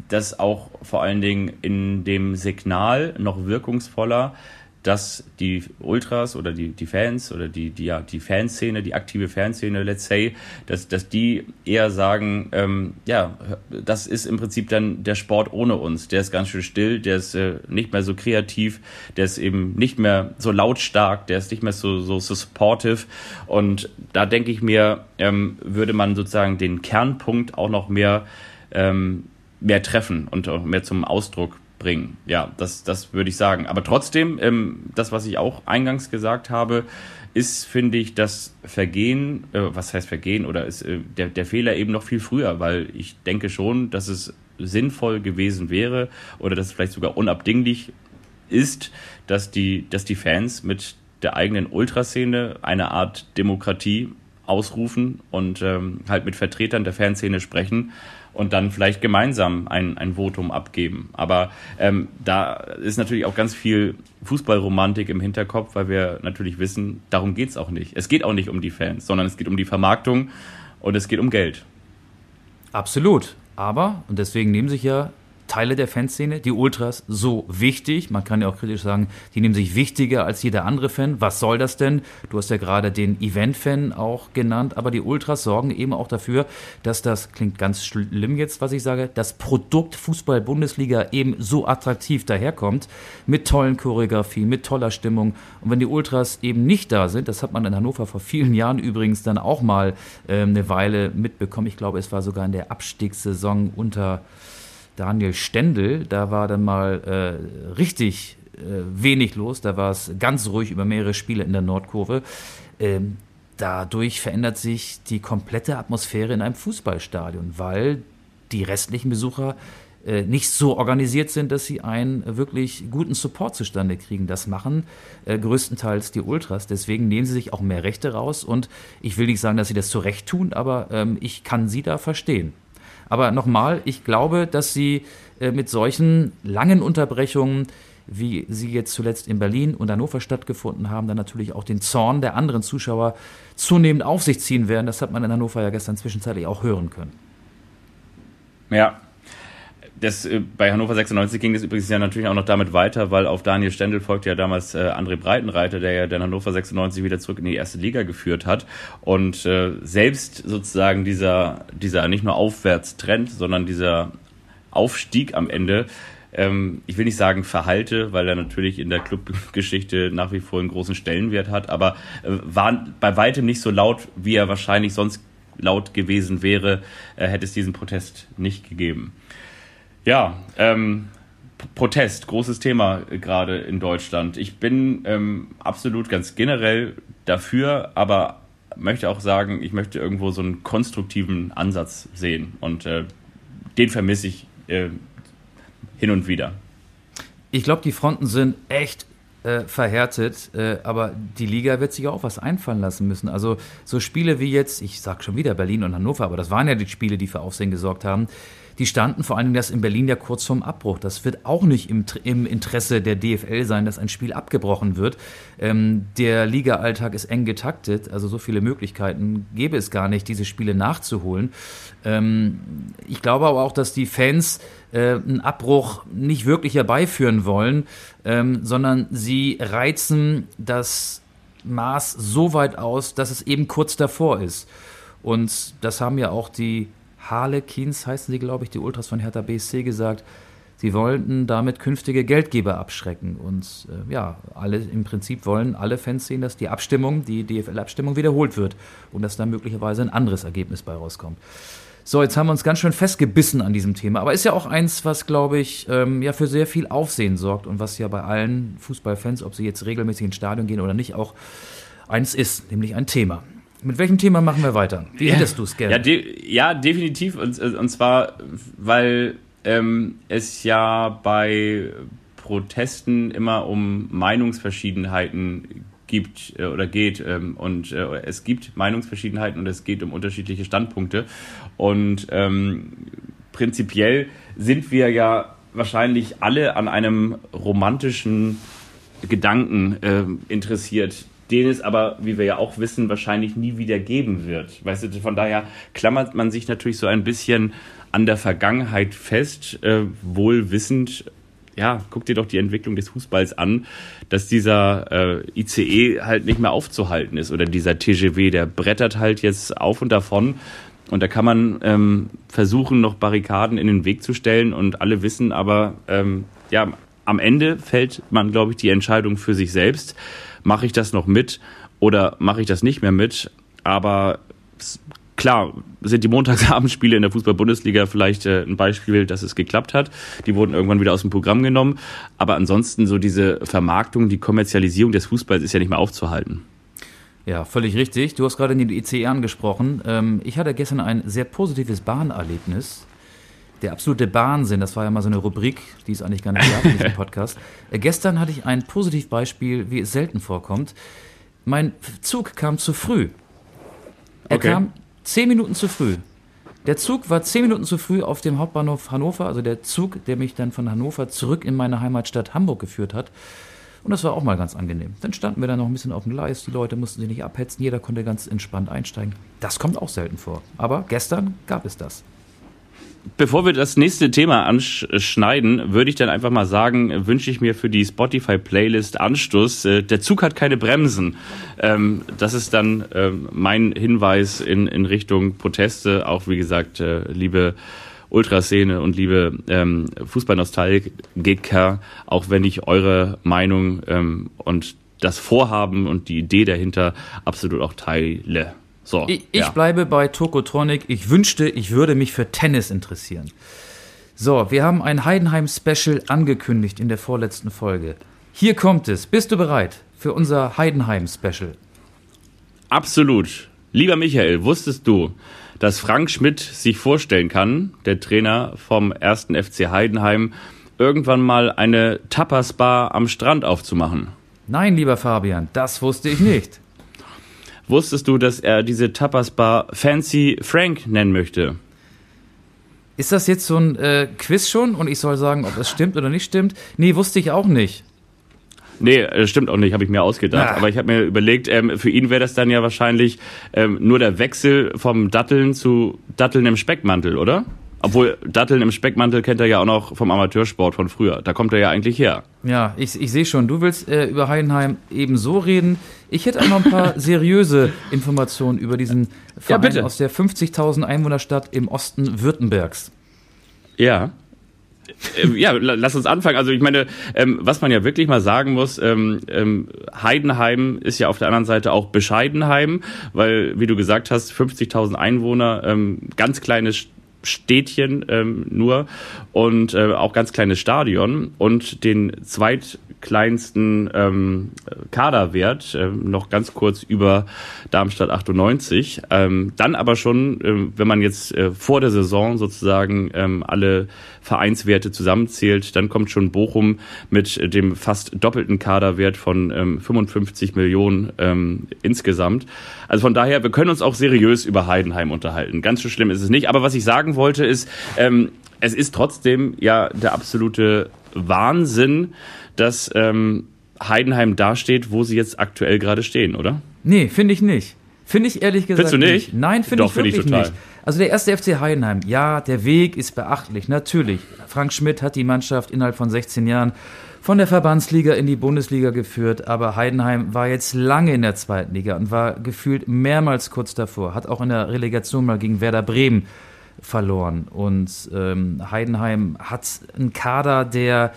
Speaker 3: das auch vor allen Dingen in dem Signal noch wirkungsvoller, dass die Ultras oder die, die Fans oder die, die, ja, die Fanszene, die aktive Fanszene, let's say, dass, dass die eher sagen, ähm, ja, das ist im Prinzip dann der Sport ohne uns. Der ist ganz schön still, der ist äh, nicht mehr so kreativ, der ist eben nicht mehr so lautstark, der ist nicht mehr so, so, so supportive. Und da denke ich mir, ähm, würde man sozusagen den Kernpunkt auch noch mehr, ähm, mehr treffen und auch mehr zum Ausdruck bringen. Ja, das, das würde ich sagen. Aber trotzdem, ähm, das, was ich auch eingangs gesagt habe, ist, finde ich, das Vergehen, äh, was heißt Vergehen, oder ist äh, der, der Fehler eben noch viel früher, weil ich denke schon, dass es sinnvoll gewesen wäre oder dass es vielleicht sogar unabdinglich ist, dass die, dass die Fans mit der eigenen Ultraszene eine Art Demokratie ausrufen und ähm, halt mit Vertretern der Fanszene sprechen und dann vielleicht gemeinsam ein, ein Votum abgeben. Aber ähm, da ist natürlich auch ganz viel Fußballromantik im Hinterkopf, weil wir natürlich wissen, darum geht es auch nicht. Es geht auch nicht um die Fans, sondern es geht um die Vermarktung und es geht um Geld.
Speaker 2: Absolut. Aber, und deswegen nehmen sich ja Teile der Fanszene, die Ultras, so wichtig. Man kann ja auch kritisch sagen, die nehmen sich wichtiger als jeder andere Fan. Was soll das denn? Du hast ja gerade den Event-Fan auch genannt, aber die Ultras sorgen eben auch dafür, dass das, klingt ganz schlimm jetzt, was ich sage, das Produkt Fußball-Bundesliga eben so attraktiv daherkommt, mit tollen Choreografien, mit toller Stimmung. Und wenn die Ultras eben nicht da sind, das hat man in Hannover vor vielen Jahren übrigens dann auch mal äh, eine Weile mitbekommen. Ich glaube, es war sogar in der Abstiegssaison unter Daniel Stendel, da war dann mal äh, richtig äh, wenig los, da war es ganz ruhig über mehrere Spiele in der Nordkurve. Ähm, dadurch verändert sich die komplette Atmosphäre in einem Fußballstadion, weil die restlichen Besucher äh, nicht so organisiert sind, dass sie einen wirklich guten Support zustande kriegen. Das machen äh, größtenteils die Ultras. Deswegen nehmen sie sich auch mehr Rechte raus. Und ich will nicht sagen, dass sie das zu Recht tun, aber ähm, ich kann sie da verstehen. Aber nochmal, ich glaube, dass sie äh, mit solchen langen Unterbrechungen, wie sie jetzt zuletzt in Berlin und Hannover stattgefunden haben, dann natürlich auch den Zorn der anderen Zuschauer zunehmend auf sich ziehen werden. Das hat man in Hannover ja gestern zwischenzeitlich auch hören können.
Speaker 3: Ja, das, äh, bei Hannover 96 ging es übrigens ja natürlich auch noch damit weiter, weil auf Daniel Stendel folgte ja damals äh, André Breitenreiter, der ja dann Hannover 96 wieder zurück in die erste Liga geführt hat. Und äh, selbst sozusagen dieser, dieser nicht nur Aufwärtstrend, sondern dieser Aufstieg am Ende, ähm, ich will nicht sagen Verhalte, weil er natürlich in der Clubgeschichte nach wie vor einen großen Stellenwert hat, aber äh, war bei weitem nicht so laut, wie er wahrscheinlich sonst laut gewesen wäre, äh, hätte es diesen Protest nicht gegeben. Ja, ähm, Protest, großes Thema gerade in Deutschland. Ich bin ähm, absolut ganz generell dafür, aber möchte auch sagen, ich möchte irgendwo so einen konstruktiven Ansatz sehen und äh, den vermisse ich äh, hin und wieder.
Speaker 2: Ich glaube, die Fronten sind echt äh, verhärtet, äh, aber die Liga wird sich auch was einfallen lassen müssen. Also so Spiele wie jetzt, ich sag schon wieder Berlin und Hannover, aber das waren ja die Spiele, die für Aufsehen gesorgt haben die standen vor allen Dingen das in Berlin ja kurz vorm Abbruch. Das wird auch nicht im, im Interesse der DFL sein, dass ein Spiel abgebrochen wird. Ähm, der Liga-Alltag ist eng getaktet, also so viele Möglichkeiten gäbe es gar nicht, diese Spiele nachzuholen. Ähm, ich glaube aber auch, dass die Fans äh, einen Abbruch nicht wirklich herbeiführen wollen, ähm, sondern sie reizen das Maß so weit aus, dass es eben kurz davor ist. Und das haben ja auch die Harlequins, heißen sie, glaube ich, die Ultras von Hertha BSC gesagt. Sie wollten damit künftige Geldgeber abschrecken. Und äh, ja, alle im Prinzip wollen alle Fans sehen, dass die Abstimmung, die DFL-Abstimmung wiederholt wird und dass da möglicherweise ein anderes Ergebnis bei rauskommt. So, jetzt haben wir uns ganz schön festgebissen an diesem Thema. Aber ist ja auch eins, was, glaube ich, ähm, ja für sehr viel Aufsehen sorgt und was ja bei allen Fußballfans, ob sie jetzt regelmäßig ins Stadion gehen oder nicht, auch eins ist, nämlich ein Thema. Mit welchem Thema machen wir weiter? Wie ja, hättest du es gerne?
Speaker 3: Ja, de ja, definitiv. Und, und zwar, weil ähm, es ja bei Protesten immer um Meinungsverschiedenheiten gibt äh, oder geht. Ähm, und äh, es gibt Meinungsverschiedenheiten und es geht um unterschiedliche Standpunkte. Und ähm, prinzipiell sind wir ja wahrscheinlich alle an einem romantischen Gedanken äh, interessiert, den es aber, wie wir ja auch wissen, wahrscheinlich nie wieder geben wird. Weißt du, von daher klammert man sich natürlich so ein bisschen an der Vergangenheit fest, äh, wohl wissend, ja, guck dir doch die Entwicklung des Fußballs an, dass dieser äh, ICE halt nicht mehr aufzuhalten ist oder dieser TGW, der brettert halt jetzt auf und davon. Und da kann man ähm, versuchen, noch Barrikaden in den Weg zu stellen und alle wissen aber, ähm, ja, am Ende fällt man, glaube ich, die Entscheidung für sich selbst. Mache ich das noch mit oder mache ich das nicht mehr mit? Aber klar, sind die Montagsabendspiele in der Fußball-Bundesliga vielleicht äh, ein Beispiel, dass es geklappt hat. Die wurden irgendwann wieder aus dem Programm genommen. Aber ansonsten so diese Vermarktung, die Kommerzialisierung des Fußballs ist ja nicht mehr aufzuhalten.
Speaker 2: Ja, völlig richtig. Du hast gerade den ICE angesprochen. Ähm, ich hatte gestern ein sehr positives Bahnerlebnis. Der absolute Wahnsinn, das war ja mal so eine Rubrik, die es eigentlich gar nicht gab in diesem Podcast. Äh, gestern hatte ich ein Positivbeispiel, wie es selten vorkommt. Mein Zug kam zu früh. Er okay. kam Zehn Minuten zu früh. Der Zug war zehn Minuten zu früh auf dem Hauptbahnhof Hannover, also der Zug, der mich dann von Hannover zurück in meine Heimatstadt Hamburg geführt hat. Und das war auch mal ganz angenehm. Dann standen wir da noch ein bisschen auf dem Gleis, die Leute mussten sich nicht abhetzen, jeder konnte ganz entspannt einsteigen. Das kommt auch selten vor. Aber gestern gab es das.
Speaker 3: Bevor wir das nächste Thema anschneiden, würde ich dann einfach mal sagen, wünsche ich mir für die Spotify-Playlist Anstoß. Äh, der Zug hat keine Bremsen. Ähm, das ist dann ähm, mein Hinweis in, Richtung Proteste. Auch wie gesagt, äh, liebe Ultraszene und liebe ähm, Fußballnostalgiker, auch wenn ich eure Meinung und das Vorhaben und die Idee dahinter absolut auch teile.
Speaker 2: So, ich, ich bleibe bei Tokotronic. Ich wünschte, ich würde mich für Tennis interessieren. So, wir haben ein Heidenheim-Special angekündigt in der vorletzten Folge. Hier kommt es. Bist du bereit für unser Heidenheim-Special?
Speaker 3: Absolut. Lieber Michael, wusstest du, dass Frank Schmidt sich vorstellen kann, der Trainer vom ersten FC Heidenheim, irgendwann mal eine Tapas-Bar am Strand aufzumachen?
Speaker 2: Nein, lieber Fabian, das wusste ich nicht.
Speaker 3: Wusstest du, dass er diese Tapas-Bar Fancy Frank nennen möchte?
Speaker 2: Ist das jetzt so ein äh, Quiz schon und ich soll sagen, ob das stimmt oder nicht stimmt? Nee, wusste ich auch nicht.
Speaker 3: Nee, stimmt auch nicht, habe ich mir ausgedacht. Ach. Aber ich habe mir überlegt, ähm, für ihn wäre das dann ja wahrscheinlich ähm, nur der Wechsel vom Datteln zu Datteln im Speckmantel, oder? Obwohl Datteln im Speckmantel kennt er ja auch noch vom Amateursport von früher. Da kommt er ja eigentlich her.
Speaker 2: Ja, ich, ich sehe schon, du willst äh, über Heidenheim eben so reden. Ich hätte auch noch ein paar seriöse Informationen über diesen Verein ja, aus der 50.000 Einwohnerstadt im Osten Württembergs.
Speaker 3: Ja. Äh, ja, lass uns anfangen. Also ich meine, ähm, was man ja wirklich mal sagen muss, ähm, ähm, Heidenheim ist ja auf der anderen Seite auch Bescheidenheim, weil, wie du gesagt hast, 50.000 Einwohner, ähm, ganz kleines Städtchen ähm, nur und äh, auch ganz kleines Stadion und den zweitkleinsten ähm, Kaderwert, äh, noch ganz kurz über Darmstadt 98. Ähm, dann aber schon, äh, wenn man jetzt äh, vor der Saison sozusagen ähm, alle Vereinswerte zusammenzählt, dann kommt schon Bochum mit dem fast doppelten Kaderwert von ähm, 55 Millionen ähm, insgesamt. Also von daher, wir können uns auch seriös über Heidenheim unterhalten. Ganz so schlimm ist es nicht. Aber was ich sagen wollte, ist, ähm, es ist trotzdem ja der absolute Wahnsinn, dass ähm, Heidenheim dasteht, wo sie jetzt aktuell gerade stehen, oder?
Speaker 2: Nee, finde ich nicht. Finde ich ehrlich gesagt
Speaker 3: Findest du nicht?
Speaker 2: Nein, finde ich wirklich find ich nicht. Also der erste FC Heidenheim, ja, der Weg ist beachtlich, natürlich. Frank Schmidt hat die Mannschaft innerhalb von 16 Jahren von der Verbandsliga in die Bundesliga geführt, aber Heidenheim war jetzt lange in der zweiten Liga und war gefühlt mehrmals kurz davor, hat auch in der Relegation mal gegen Werder Bremen verloren. Und ähm, Heidenheim hat einen Kader, der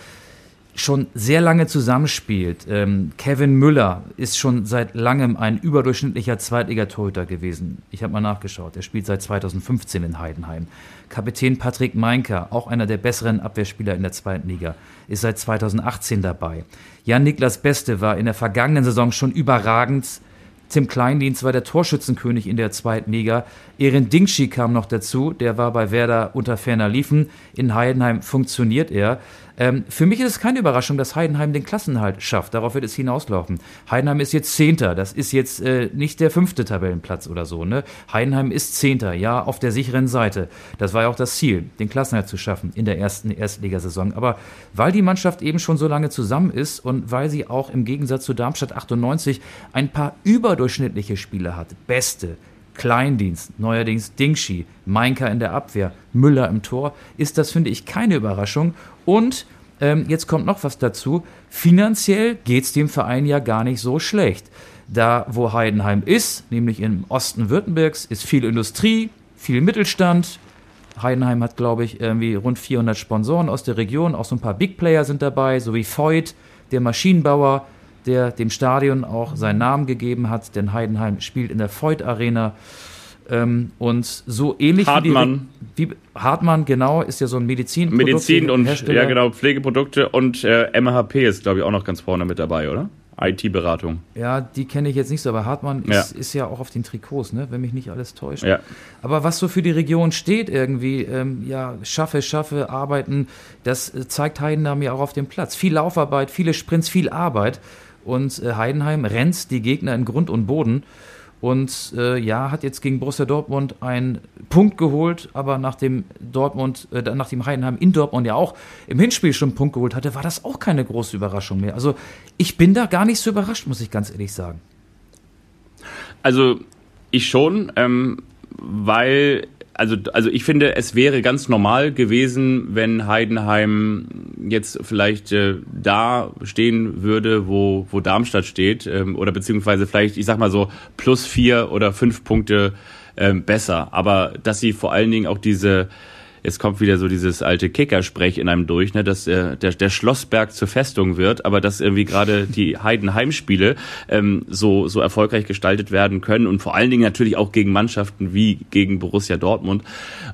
Speaker 2: schon sehr lange zusammenspielt. Ähm, Kevin Müller ist schon seit langem ein überdurchschnittlicher Zweitligatorhüter gewesen. Ich habe mal nachgeschaut. Er spielt seit 2015 in Heidenheim. Kapitän Patrick Meinker, auch einer der besseren Abwehrspieler in der zweiten Liga, ist seit 2018 dabei. Jan-Niklas Beste war in der vergangenen Saison schon überragend. Tim Kleindienst war der Torschützenkönig in der zweiten Liga. Erin Dingschi kam noch dazu, der war bei Werder unter ferner Liefen. In Heidenheim funktioniert er. Ähm, für mich ist es keine Überraschung, dass Heidenheim den Klassenhalt schafft. Darauf wird es hinauslaufen. Heidenheim ist jetzt Zehnter. Das ist jetzt äh, nicht der fünfte Tabellenplatz oder so. Ne? Heidenheim ist Zehnter, ja, auf der sicheren Seite. Das war ja auch das Ziel, den Klassenhalt zu schaffen in der ersten Erstligasaison. Aber weil die Mannschaft eben schon so lange zusammen ist und weil sie auch im Gegensatz zu Darmstadt 98 ein paar überdurchschnittliche Spiele hat, beste, Kleindienst, neuerdings Dingschi, Meinker in der Abwehr, Müller im Tor, ist das, finde ich, keine Überraschung. Und ähm, jetzt kommt noch was dazu. Finanziell geht es dem Verein ja gar nicht so schlecht. Da, wo Heidenheim ist, nämlich im Osten Württembergs, ist viel Industrie, viel Mittelstand. Heidenheim hat, glaube ich, irgendwie rund 400 Sponsoren aus der Region. Auch so ein paar Big Player sind dabei, so wie Voigt, der Maschinenbauer, der dem Stadion auch seinen Namen gegeben hat, denn Heidenheim spielt in der Voigt Arena. Ähm, und so ähnlich
Speaker 3: Hartmann.
Speaker 2: wie, die, wie Hartmann, genau, ist ja so ein Medizin.
Speaker 3: Medizin und Hersteller. ja genau, Pflegeprodukte und äh, MHP ist, glaube ich, auch noch ganz vorne mit dabei, oder? IT-Beratung.
Speaker 2: Ja, die kenne ich jetzt nicht so, aber Hartmann ist ja. ist ja auch auf den Trikots, ne? wenn mich nicht alles täuscht.
Speaker 3: Ja.
Speaker 2: Aber was so für die Region steht irgendwie, ähm, ja, schaffe, schaffe, arbeiten, das äh, zeigt Heidenheim ja auch auf dem Platz. Viel Laufarbeit, viele Sprints, viel Arbeit. Und äh, Heidenheim rennt die Gegner in Grund und Boden. Und äh, ja, hat jetzt gegen Borussia Dortmund einen Punkt geholt, aber nachdem Dortmund, äh, nachdem Heidenheim in Dortmund ja auch im Hinspiel schon einen Punkt geholt hatte, war das auch keine große Überraschung mehr. Also ich bin da gar nicht so überrascht, muss ich ganz ehrlich sagen.
Speaker 3: Also ich schon, ähm, weil also, also ich finde, es wäre ganz normal gewesen, wenn Heidenheim jetzt vielleicht äh, da stehen würde, wo, wo Darmstadt steht, ähm, oder beziehungsweise vielleicht, ich sag mal so, plus vier oder fünf Punkte ähm, besser. Aber dass sie vor allen Dingen auch diese jetzt kommt wieder so dieses alte Kickersprech in einem durch, ne, dass äh, der, der Schlossberg zur Festung wird, aber dass irgendwie gerade die Heidenheimspiele ähm, so, so erfolgreich gestaltet werden können und vor allen Dingen natürlich auch gegen Mannschaften wie gegen Borussia Dortmund.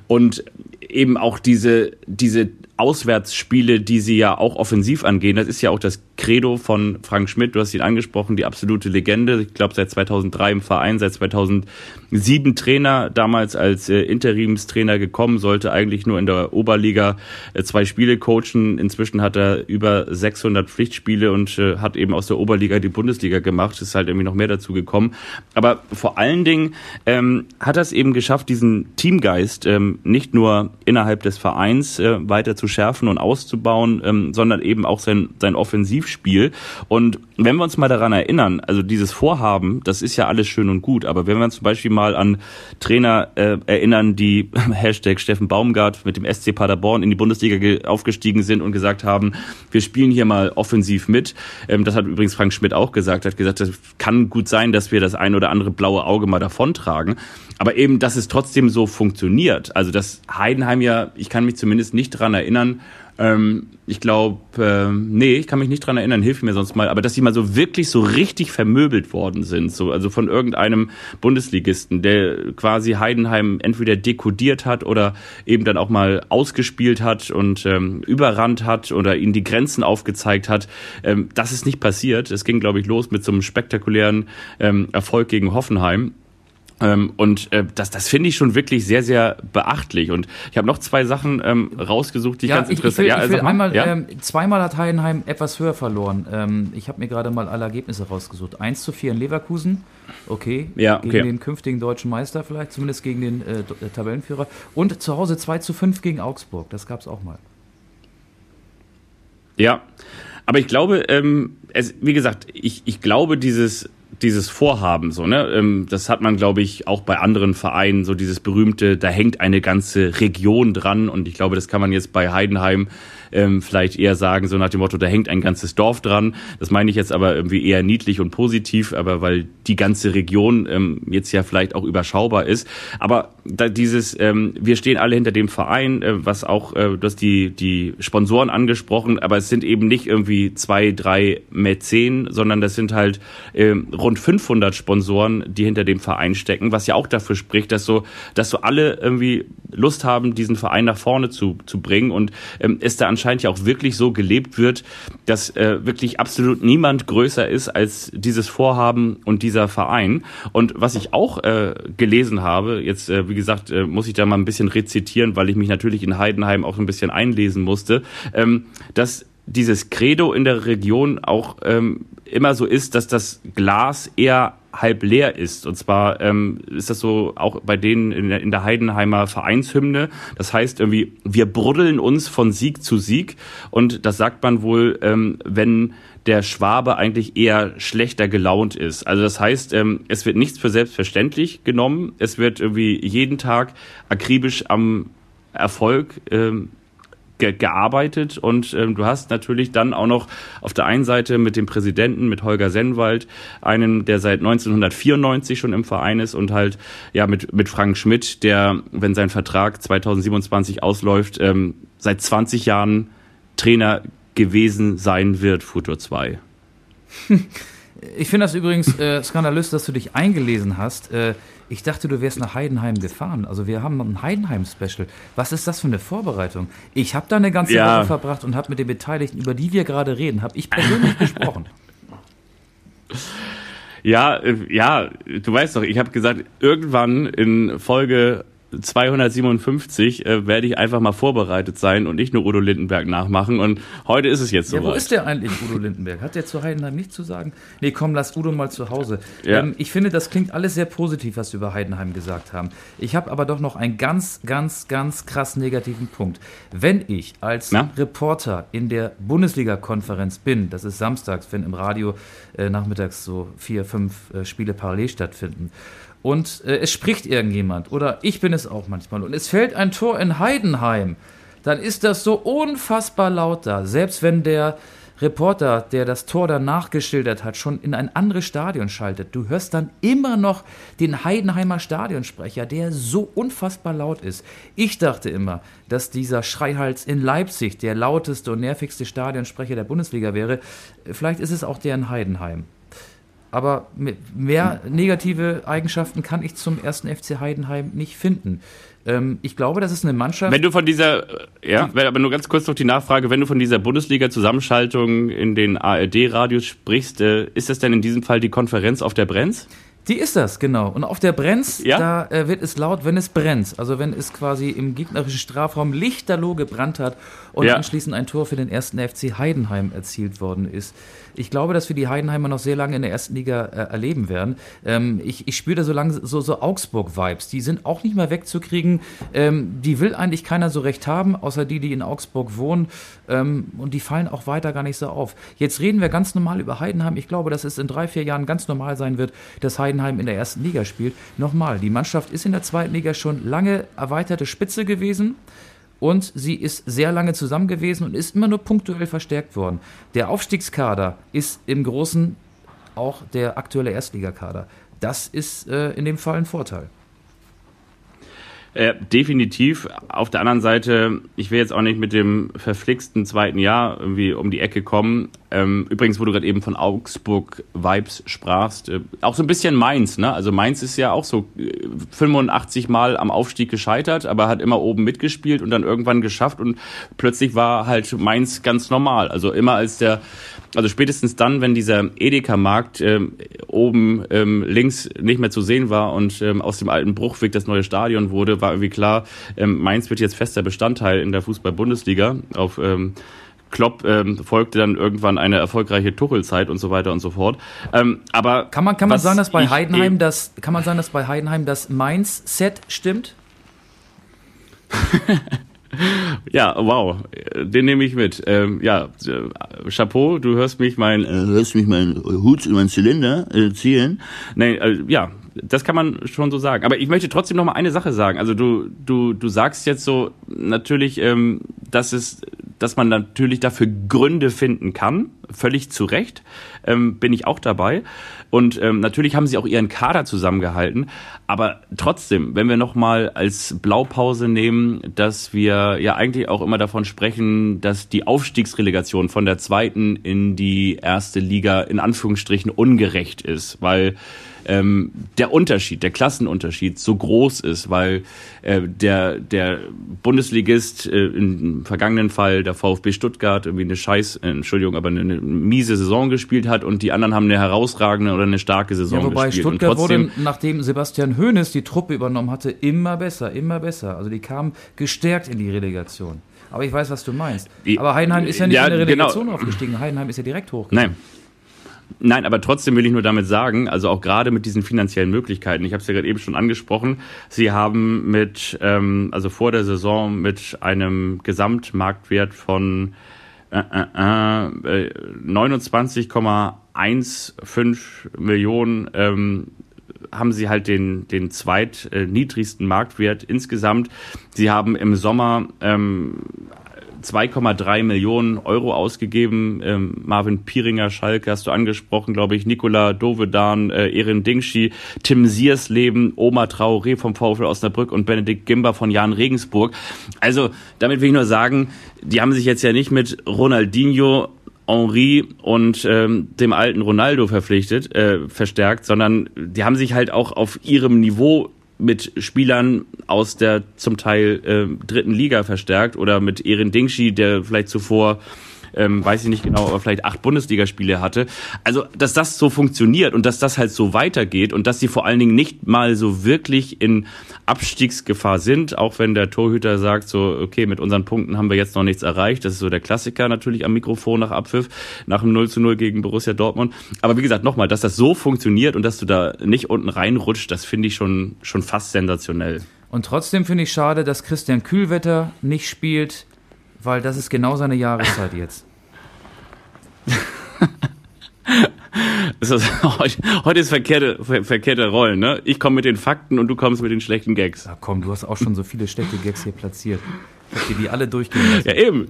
Speaker 3: Und eben auch diese, diese Auswärtsspiele, die sie ja auch offensiv angehen. Das ist ja auch das Credo von Frank Schmidt. Du hast ihn angesprochen, die absolute Legende. Ich glaube, seit 2003 im Verein, seit 2007 Trainer, damals als äh, Interimstrainer gekommen, sollte eigentlich nur in der Oberliga äh, zwei Spiele coachen. Inzwischen hat er über 600 Pflichtspiele und äh, hat eben aus der Oberliga die Bundesliga gemacht. Ist halt irgendwie noch mehr dazu gekommen. Aber vor allen Dingen ähm, hat er es eben geschafft, diesen Teamgeist ähm, nicht nur innerhalb des Vereins äh, weiter zu zu schärfen und auszubauen, ähm, sondern eben auch sein, sein Offensivspiel. Und wenn wir uns mal daran erinnern, also dieses Vorhaben, das ist ja alles schön und gut, aber wenn wir uns zum Beispiel mal an Trainer äh, erinnern, die Hashtag Steffen Baumgart mit dem SC Paderborn in die Bundesliga aufgestiegen sind und gesagt haben, wir spielen hier mal offensiv mit. Ähm, das hat übrigens Frank Schmidt auch gesagt, hat gesagt, das kann gut sein, dass wir das ein oder andere blaue Auge mal davontragen. Aber eben, dass es trotzdem so funktioniert. Also, dass Heidenheim ja, ich kann mich zumindest nicht dran erinnern, ähm, ich glaube, äh, nee, ich kann mich nicht dran erinnern, hilf mir sonst mal, aber dass sie mal so wirklich so richtig vermöbelt worden sind, so, also von irgendeinem Bundesligisten, der quasi Heidenheim entweder dekodiert hat oder eben dann auch mal ausgespielt hat und ähm, überrannt hat oder ihnen die Grenzen aufgezeigt hat. Ähm, das ist nicht passiert. Es ging, glaube ich, los mit so einem spektakulären ähm, Erfolg gegen Hoffenheim. Ähm, und äh, das, das finde ich schon wirklich sehr, sehr beachtlich. Und ich habe noch zwei Sachen ähm, rausgesucht, die
Speaker 2: ja,
Speaker 3: ich ganz
Speaker 2: interessant finde. Ja, ich will also, einmal, ja? ähm, zweimal hat Heidenheim etwas höher verloren. Ähm, ich habe mir gerade mal alle Ergebnisse rausgesucht. 1 zu 4 in Leverkusen, okay,
Speaker 3: ja, okay.
Speaker 2: gegen den künftigen deutschen Meister vielleicht, zumindest gegen den äh, äh Tabellenführer. Und zu Hause 2 zu 5 gegen Augsburg, das gab es auch mal.
Speaker 3: Ja, aber ich glaube, ähm, es, wie gesagt, ich, ich glaube, dieses dieses Vorhaben so, ne? Ähm, das hat man, glaube ich, auch bei anderen Vereinen, so dieses berühmte, da hängt eine ganze Region dran und ich glaube, das kann man jetzt bei Heidenheim ähm, vielleicht eher sagen, so nach dem Motto, da hängt ein ganzes Dorf dran. Das meine ich jetzt aber irgendwie eher niedlich und positiv, aber weil die ganze Region ähm, jetzt ja vielleicht auch überschaubar ist. Aber da dieses, ähm, wir stehen alle hinter dem Verein, äh, was auch, äh, du hast die, die Sponsoren angesprochen, aber es sind eben nicht irgendwie zwei, drei Mäzen, sondern das sind halt äh, rund 500 Sponsoren, die hinter dem Verein stecken, was ja auch dafür spricht, dass so, dass so alle irgendwie Lust haben, diesen Verein nach vorne zu, zu bringen und ähm, es da anscheinend ja auch wirklich so gelebt wird, dass äh, wirklich absolut niemand größer ist als dieses Vorhaben und dieser Verein. Und was ich auch äh, gelesen habe, jetzt äh, wie gesagt, äh, muss ich da mal ein bisschen rezitieren, weil ich mich natürlich in Heidenheim auch ein bisschen einlesen musste, ähm, dass dieses Credo in der Region auch ähm, immer so ist, dass das Glas eher halb leer ist. Und zwar ähm, ist das so auch bei denen in der, in der Heidenheimer Vereinshymne. Das heißt irgendwie, wir bruddeln uns von Sieg zu Sieg. Und das sagt man wohl, ähm, wenn der Schwabe eigentlich eher schlechter gelaunt ist. Also das heißt, ähm, es wird nichts für selbstverständlich genommen. Es wird irgendwie jeden Tag akribisch am Erfolg ähm, ge gearbeitet und ähm, du hast natürlich dann auch noch auf der einen Seite mit dem Präsidenten, mit Holger Sennwald, einen, der seit 1994 schon im Verein ist und halt ja mit, mit Frank Schmidt, der, wenn sein Vertrag 2027 ausläuft, ähm, seit 20 Jahren Trainer gewesen sein wird, Futur 2.
Speaker 2: Ich finde das übrigens äh, skandalös, dass du dich eingelesen hast. Äh, ich dachte, du wärst nach Heidenheim gefahren. Also wir haben ein Heidenheim-Special. Was ist das für eine Vorbereitung? Ich habe da eine ganze ja. Woche verbracht und habe mit den Beteiligten, über die wir gerade reden, habe ich persönlich gesprochen.
Speaker 3: Ja, äh, ja, du weißt doch, ich habe gesagt, irgendwann in Folge 257 äh, werde ich einfach mal vorbereitet sein und nicht nur Udo Lindenberg nachmachen. Und heute ist es jetzt so.
Speaker 2: Ja, wo ist der eigentlich, Udo Lindenberg? Hat der zu Heidenheim nichts zu sagen? Nee, komm, lass Udo mal zu Hause. Ja. Ähm, ich finde, das klingt alles sehr positiv, was wir über Heidenheim gesagt haben. Ich habe aber doch noch einen ganz, ganz, ganz krass negativen Punkt. Wenn ich als Na? Reporter in der Bundesliga-Konferenz bin, das ist samstags, wenn im Radio äh, nachmittags so vier, fünf äh, Spiele parallel stattfinden, und äh, es spricht irgendjemand oder ich bin es auch manchmal und es fällt ein Tor in Heidenheim, dann ist das so unfassbar laut da. Selbst wenn der Reporter, der das Tor danach geschildert hat, schon in ein anderes Stadion schaltet, du hörst dann immer noch den Heidenheimer Stadionsprecher, der so unfassbar laut ist. Ich dachte immer, dass dieser Schreihals in Leipzig der lauteste und nervigste Stadionsprecher der Bundesliga wäre. Vielleicht ist es auch der in Heidenheim aber mehr negative Eigenschaften kann ich zum ersten FC Heidenheim nicht finden. Ähm, ich glaube, das ist eine Mannschaft.
Speaker 3: Wenn du von dieser, ja, aber nur ganz kurz noch die Nachfrage, wenn du von dieser Bundesliga-Zusammenschaltung in den ARD-Radios sprichst, äh, ist das denn in diesem Fall die Konferenz auf der Brenz?
Speaker 2: Die ist das, genau. Und auf der Brenz, ja? da äh, wird es laut, wenn es brennt. Also wenn es quasi im gegnerischen Strafraum lichterloh gebrannt hat und ja. anschließend ein Tor für den ersten FC Heidenheim erzielt worden ist. Ich glaube, dass wir die Heidenheimer noch sehr lange in der ersten Liga äh, erleben werden. Ähm, ich, ich spüre da so lange so, so Augsburg-Vibes. Die sind auch nicht mehr wegzukriegen. Ähm, die will eigentlich keiner so recht haben, außer die, die in Augsburg wohnen. Ähm, und die fallen auch weiter gar nicht so auf. Jetzt reden wir ganz normal über Heidenheim. Ich glaube, dass es in drei, vier Jahren ganz normal sein wird, dass Heidenheim in der ersten Liga spielt. Nochmal, die Mannschaft ist in der zweiten Liga schon lange erweiterte Spitze gewesen und sie ist sehr lange zusammen gewesen und ist immer nur punktuell verstärkt worden. Der Aufstiegskader ist im Großen auch der aktuelle Erstligakader. Das ist äh, in dem Fall ein Vorteil.
Speaker 3: Äh, definitiv. Auf der anderen Seite, ich will jetzt auch nicht mit dem verflixten zweiten Jahr irgendwie um die Ecke kommen. Ähm, übrigens, wo du gerade eben von Augsburg-Vibes sprachst, äh, auch so ein bisschen Mainz, ne? Also Mainz ist ja auch so äh, 85 Mal am Aufstieg gescheitert, aber hat immer oben mitgespielt und dann irgendwann geschafft und plötzlich war halt Mainz ganz normal. Also immer als der also spätestens dann, wenn dieser Edeka-Markt ähm, oben ähm, links nicht mehr zu sehen war und ähm, aus dem alten Bruchweg das neue Stadion wurde, war irgendwie klar, ähm, Mainz wird jetzt fester Bestandteil in der Fußball-Bundesliga. Auf ähm, Klopp ähm, folgte dann irgendwann eine erfolgreiche Tuchelzeit und so weiter und so fort. Ähm, aber
Speaker 2: kann man kann man sagen, dass bei Heidenheim das kann man sagen, dass bei Heidenheim das Mainz Set stimmt?
Speaker 3: Ja, wow, den nehme ich mit. Ähm, ja, äh, Chapeau, du hörst mich mein, äh, hörst mich mein Hut, mein Zylinder äh, zielen. Nein, äh, ja, das kann man schon so sagen. Aber ich möchte trotzdem noch mal eine Sache sagen. Also du, du, du sagst jetzt so natürlich, ähm, dass es, dass man natürlich dafür Gründe finden kann. Völlig zu Recht ähm, bin ich auch dabei. Und ähm, natürlich haben sie auch ihren Kader zusammengehalten. Aber trotzdem, wenn wir noch mal als Blaupause nehmen, dass wir ja eigentlich auch immer davon sprechen, dass die Aufstiegsrelegation von der zweiten in die erste Liga in Anführungsstrichen ungerecht ist, weil ähm, der Unterschied, der Klassenunterschied so groß ist, weil äh, der, der Bundesligist äh, im vergangenen Fall, der VfB Stuttgart, irgendwie eine Scheiß, äh, Entschuldigung, aber eine, eine miese Saison gespielt hat und die anderen haben eine herausragende oder eine starke Saison ja, wobei gespielt.
Speaker 2: Stuttgart trotzdem, wurde, nachdem Sebastian Hoeneß die Truppe übernommen hatte, immer besser, immer besser. Also die kamen gestärkt in die Relegation. Aber ich weiß, was du meinst. Aber Heidenheim ist ja nicht ja, in der genau. Relegation genau. aufgestiegen. Heidenheim ist ja direkt hochgegangen.
Speaker 3: Nein. Nein, aber trotzdem will ich nur damit sagen, also auch gerade mit diesen finanziellen Möglichkeiten, ich habe es ja gerade eben schon angesprochen, Sie haben mit, ähm, also vor der Saison mit einem Gesamtmarktwert von äh, äh, 29,15 äh, Millionen ähm, haben sie halt den, den zweitniedrigsten Marktwert insgesamt. Sie haben im Sommer ähm, 2,3 Millionen Euro ausgegeben. Ähm, Marvin Pieringer, Schalke hast du angesprochen, glaube ich, Nikola Dovedan, äh, Erin Dingschi, Tim Siersleben, Oma Traoré vom VfL Osnabrück und Benedikt Gimber von Jan Regensburg. Also damit will ich nur sagen, die haben sich jetzt ja nicht mit Ronaldinho Henri und ähm, dem alten Ronaldo verpflichtet, äh, verstärkt, sondern die haben sich halt auch auf ihrem Niveau mit Spielern aus der zum Teil äh, dritten Liga verstärkt oder mit Erin Dingschi, der vielleicht zuvor ähm, weiß ich nicht genau, aber vielleicht acht Bundesligaspiele hatte. Also, dass das so funktioniert und dass das halt so weitergeht und dass sie vor allen Dingen nicht mal so wirklich in Abstiegsgefahr sind, auch wenn der Torhüter sagt so, okay, mit unseren Punkten haben wir jetzt noch nichts erreicht. Das ist so der Klassiker natürlich am Mikrofon nach Abpfiff, nach dem 0 zu 0 gegen Borussia Dortmund. Aber wie gesagt, nochmal, dass das so funktioniert und dass du da nicht unten reinrutscht, das finde ich schon, schon fast sensationell.
Speaker 2: Und trotzdem finde ich schade, dass Christian Kühlwetter nicht spielt, weil das ist genau seine Jahreszeit jetzt.
Speaker 3: ist heute, heute, ist verkehrte, ver, verkehrte Rollen, ne? Ich komme mit den Fakten und du kommst mit den schlechten Gags.
Speaker 2: Ja, komm, du hast auch schon so viele schlechte Gags hier platziert. Ich hab dir die alle durchgehen
Speaker 3: lassen. Ja, eben.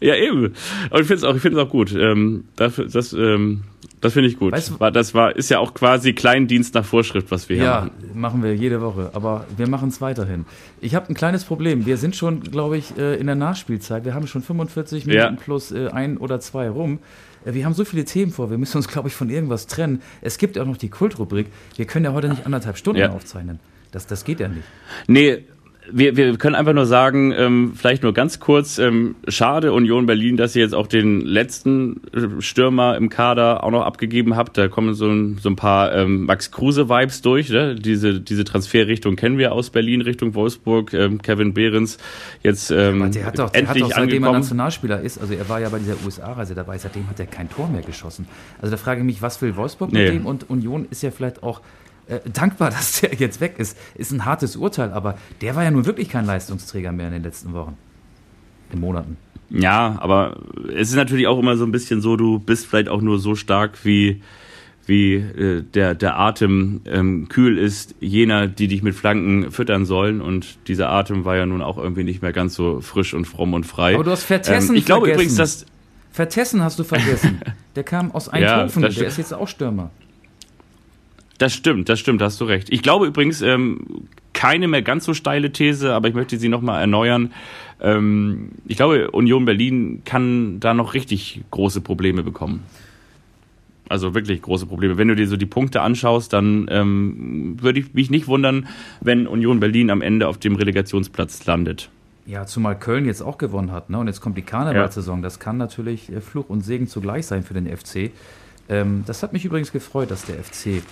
Speaker 3: Ja, eben. Aber ich finde es auch, ich auch gut. Ähm, das, das, ähm, das finde ich gut. Weißt das war, ist ja auch quasi Kleindienst nach Vorschrift, was wir hier
Speaker 2: ja, machen. Ja, machen wir jede Woche. Aber wir machen es weiterhin. Ich habe ein kleines Problem. Wir sind schon, glaube ich, äh, in der Nachspielzeit. Wir haben schon 45 Minuten ja. plus äh, ein oder zwei rum. Äh, wir haben so viele Themen vor. Wir müssen uns, glaube ich, von irgendwas trennen. Es gibt auch noch die Kultrubrik. Wir können ja heute nicht anderthalb Stunden ja. aufzeichnen. Das, das geht ja nicht.
Speaker 3: Nee, wir, wir können einfach nur sagen, ähm, vielleicht nur ganz kurz, ähm, schade Union Berlin, dass ihr jetzt auch den letzten äh, Stürmer im Kader auch noch abgegeben habt. Da kommen so ein, so ein paar ähm, Max Kruse-Vibes durch. Ne? Diese, diese Transferrichtung kennen wir aus Berlin Richtung Wolfsburg. Ähm, Kevin Behrens jetzt ähm,
Speaker 2: Aber der hat doch, der endlich hat doch, seitdem angekommen. er Nationalspieler ist, also er war ja bei dieser USA-Reise dabei, seitdem hat er kein Tor mehr geschossen. Also da frage ich mich, was will Wolfsburg mit nee. dem? Und Union ist ja vielleicht auch äh, dankbar, dass der jetzt weg ist. Ist ein hartes Urteil, aber der war ja nun wirklich kein Leistungsträger mehr in den letzten Wochen, in Monaten.
Speaker 3: Ja, aber es ist natürlich auch immer so ein bisschen so, du bist vielleicht auch nur so stark, wie, wie äh, der, der Atem ähm, kühl ist, jener, die dich mit Flanken füttern sollen. Und dieser Atem war ja nun auch irgendwie nicht mehr ganz so frisch und fromm und frei.
Speaker 2: Aber du hast Vertessen ähm,
Speaker 3: Ich glaube übrigens, dass...
Speaker 2: Vertessen hast du vergessen. Der kam aus Eindhoven, ja, der ist jetzt auch Stürmer.
Speaker 3: Das stimmt, das stimmt, hast du recht. Ich glaube übrigens, ähm, keine mehr ganz so steile These, aber ich möchte sie nochmal erneuern. Ähm, ich glaube, Union Berlin kann da noch richtig große Probleme bekommen. Also wirklich große Probleme. Wenn du dir so die Punkte anschaust, dann ähm, würde ich mich nicht wundern, wenn Union Berlin am Ende auf dem Relegationsplatz landet.
Speaker 2: Ja, zumal Köln jetzt auch gewonnen hat, ne? Und jetzt kommt die Karnevalsaison. Ja. Das kann natürlich äh, Fluch und Segen zugleich sein für den FC. Ähm, das hat mich übrigens gefreut, dass der FC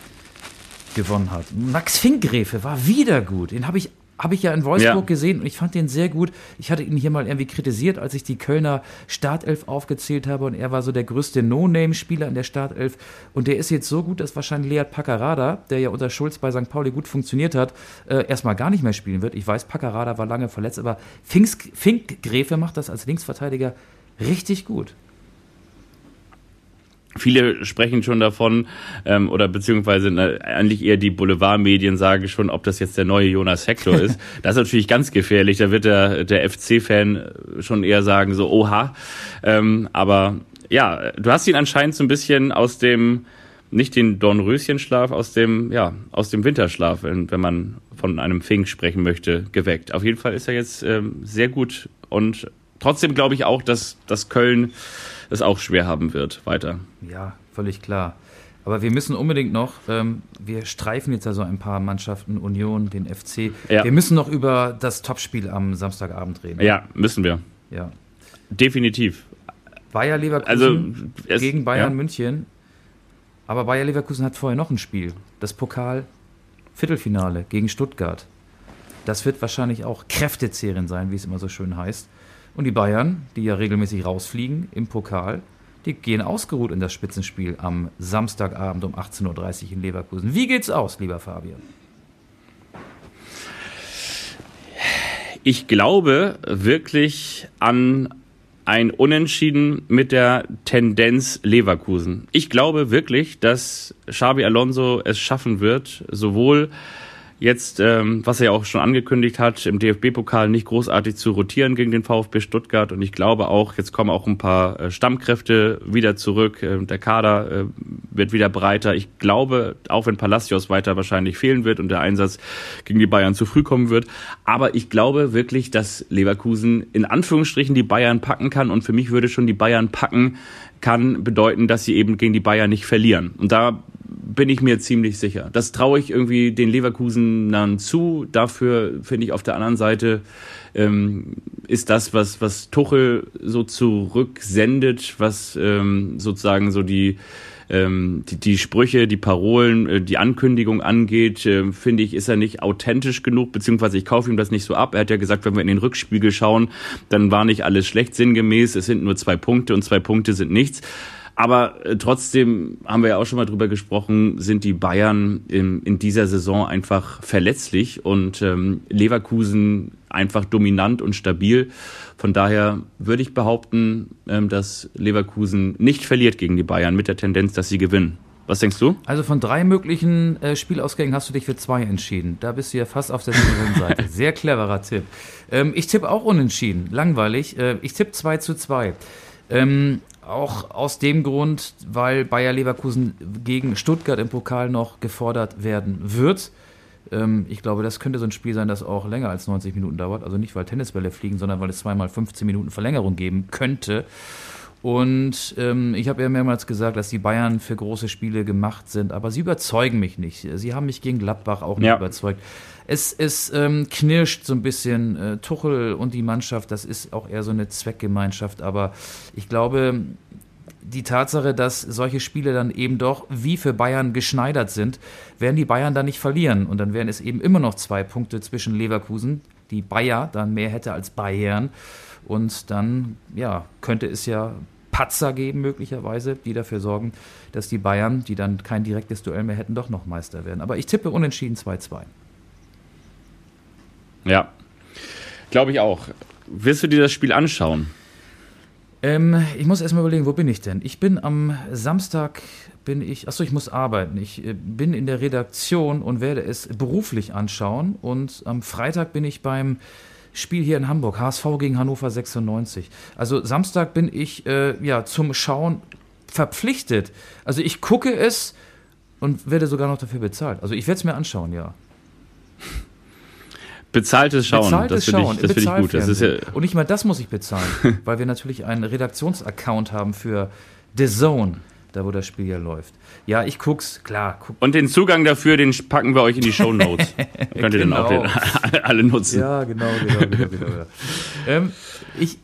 Speaker 2: gewonnen hat. Max Finkgräfe war wieder gut. Den habe ich habe ich ja in Wolfsburg ja. gesehen und ich fand den sehr gut. Ich hatte ihn hier mal irgendwie kritisiert, als ich die Kölner Startelf aufgezählt habe und er war so der größte No-Name-Spieler in der Startelf und der ist jetzt so gut, dass wahrscheinlich Lead Paccarada, der ja unter Schulz bei St. Pauli gut funktioniert hat, äh, erstmal gar nicht mehr spielen wird. Ich weiß, Paccarada war lange verletzt, aber Finks, Fink Gräfe macht das als Linksverteidiger richtig gut.
Speaker 3: Viele sprechen schon davon, ähm, oder beziehungsweise na, eigentlich eher die Boulevardmedien sagen schon, ob das jetzt der neue Jonas Hector ist. Das ist natürlich ganz gefährlich. Da wird der, der FC-Fan schon eher sagen, so, oha. Ähm, aber ja, du hast ihn anscheinend so ein bisschen aus dem, nicht den Dornröschenschlaf, aus dem, ja, aus dem Winterschlaf, wenn, man von einem Fink sprechen möchte, geweckt. Auf jeden Fall ist er jetzt ähm, sehr gut und trotzdem glaube ich auch, dass, dass Köln es auch schwer haben wird weiter.
Speaker 2: Ja, völlig klar. Aber wir müssen unbedingt noch, ähm, wir streifen jetzt also ein paar Mannschaften, Union, den FC. Ja. Wir müssen noch über das Topspiel am Samstagabend reden.
Speaker 3: Ja, müssen wir.
Speaker 2: Ja.
Speaker 3: Definitiv.
Speaker 2: Bayer Leverkusen also, es, gegen Bayern ja. München. Aber Bayer Leverkusen hat vorher noch ein Spiel. Das Pokal Viertelfinale gegen Stuttgart. Das wird wahrscheinlich auch Kräftezehren sein, wie es immer so schön heißt. Und die Bayern, die ja regelmäßig rausfliegen im Pokal, die gehen ausgeruht in das Spitzenspiel am Samstagabend um 18.30 Uhr in Leverkusen. Wie geht's aus, lieber Fabian?
Speaker 3: Ich glaube wirklich an ein Unentschieden mit der Tendenz Leverkusen. Ich glaube wirklich, dass Xabi Alonso es schaffen wird, sowohl jetzt, ähm, was er ja auch schon angekündigt hat, im DFB-Pokal nicht großartig zu rotieren gegen den VfB Stuttgart. Und ich glaube auch, jetzt kommen auch ein paar äh, Stammkräfte wieder zurück. Äh, der Kader äh, wird wieder breiter. Ich glaube, auch wenn Palacios weiter wahrscheinlich fehlen wird und der Einsatz gegen die Bayern zu früh kommen wird. Aber ich glaube wirklich, dass Leverkusen in Anführungsstrichen die Bayern packen kann. Und für mich würde schon die Bayern packen kann bedeuten, dass sie eben gegen die Bayern nicht verlieren. Und da bin ich mir ziemlich sicher. Das traue ich irgendwie den Leverkusenern zu. Dafür finde ich auf der anderen Seite ähm, ist das, was, was Tuchel so zurücksendet, was ähm, sozusagen so die, ähm, die, die Sprüche, die Parolen, äh, die Ankündigung angeht, äh, finde ich, ist er nicht authentisch genug, beziehungsweise ich kaufe ihm das nicht so ab. Er hat ja gesagt, wenn wir in den Rückspiegel schauen, dann war nicht alles schlecht sinngemäß, es sind nur zwei Punkte und zwei Punkte sind nichts. Aber äh, trotzdem haben wir ja auch schon mal drüber gesprochen, sind die Bayern in, in dieser Saison einfach verletzlich und ähm, Leverkusen einfach dominant und stabil. Von daher würde ich behaupten, ähm, dass Leverkusen nicht verliert gegen die Bayern mit der Tendenz, dass sie gewinnen. Was denkst du?
Speaker 2: Also von drei möglichen äh, Spielausgängen hast du dich für zwei entschieden. Da bist du ja fast auf der sicheren Seite. Sehr cleverer Tipp. Ähm, ich tippe auch unentschieden. Langweilig. Äh, ich tippe 2 zu 2. Ähm, auch aus dem Grund, weil Bayer Leverkusen gegen Stuttgart im Pokal noch gefordert werden wird. Ähm, ich glaube, das könnte so ein Spiel sein, das auch länger als 90 Minuten dauert. Also nicht, weil Tennisbälle fliegen, sondern weil es zweimal 15 Minuten Verlängerung geben könnte. Und ähm, ich habe ja mehrmals gesagt, dass die Bayern für große Spiele gemacht sind, aber sie überzeugen mich nicht. Sie haben mich gegen Gladbach auch nicht ja. überzeugt. Es, es ähm, knirscht so ein bisschen. Äh, Tuchel und die Mannschaft, das ist auch eher so eine Zweckgemeinschaft, aber ich glaube, die Tatsache, dass solche Spiele dann eben doch wie für Bayern geschneidert sind, werden die Bayern dann nicht verlieren. Und dann wären es eben immer noch zwei Punkte zwischen Leverkusen, die Bayer dann mehr hätte als Bayern. Und dann, ja, könnte es ja Patzer geben, möglicherweise, die dafür sorgen, dass die Bayern, die dann kein direktes Duell mehr hätten, doch noch Meister werden. Aber ich tippe unentschieden 2-2.
Speaker 3: Ja, glaube ich auch. Wirst du dir das Spiel anschauen?
Speaker 2: Ähm, ich muss erstmal überlegen, wo bin ich denn? Ich bin am Samstag, bin ich, achso, ich muss arbeiten. Ich äh, bin in der Redaktion und werde es beruflich anschauen. Und am Freitag bin ich beim Spiel hier in Hamburg, HSV gegen Hannover 96. Also Samstag bin ich äh, ja zum Schauen verpflichtet. Also ich gucke es und werde sogar noch dafür bezahlt. Also ich werde es mir anschauen, ja.
Speaker 3: Bezahltes Schauen,
Speaker 2: Bezahltes
Speaker 3: das finde ich, das find ich gut. Das ist ja
Speaker 2: und nicht mal das muss ich bezahlen, weil wir natürlich einen Redaktionsaccount haben für The Zone da wo das Spiel ja läuft. Ja, ich guck's, klar. Guck.
Speaker 3: Und den Zugang dafür, den packen wir euch in die Show Notes. Könnt ihr genau. dann auch den, alle nutzen.
Speaker 2: Ja, genau, genau, genau, genau. genau. ähm, ich,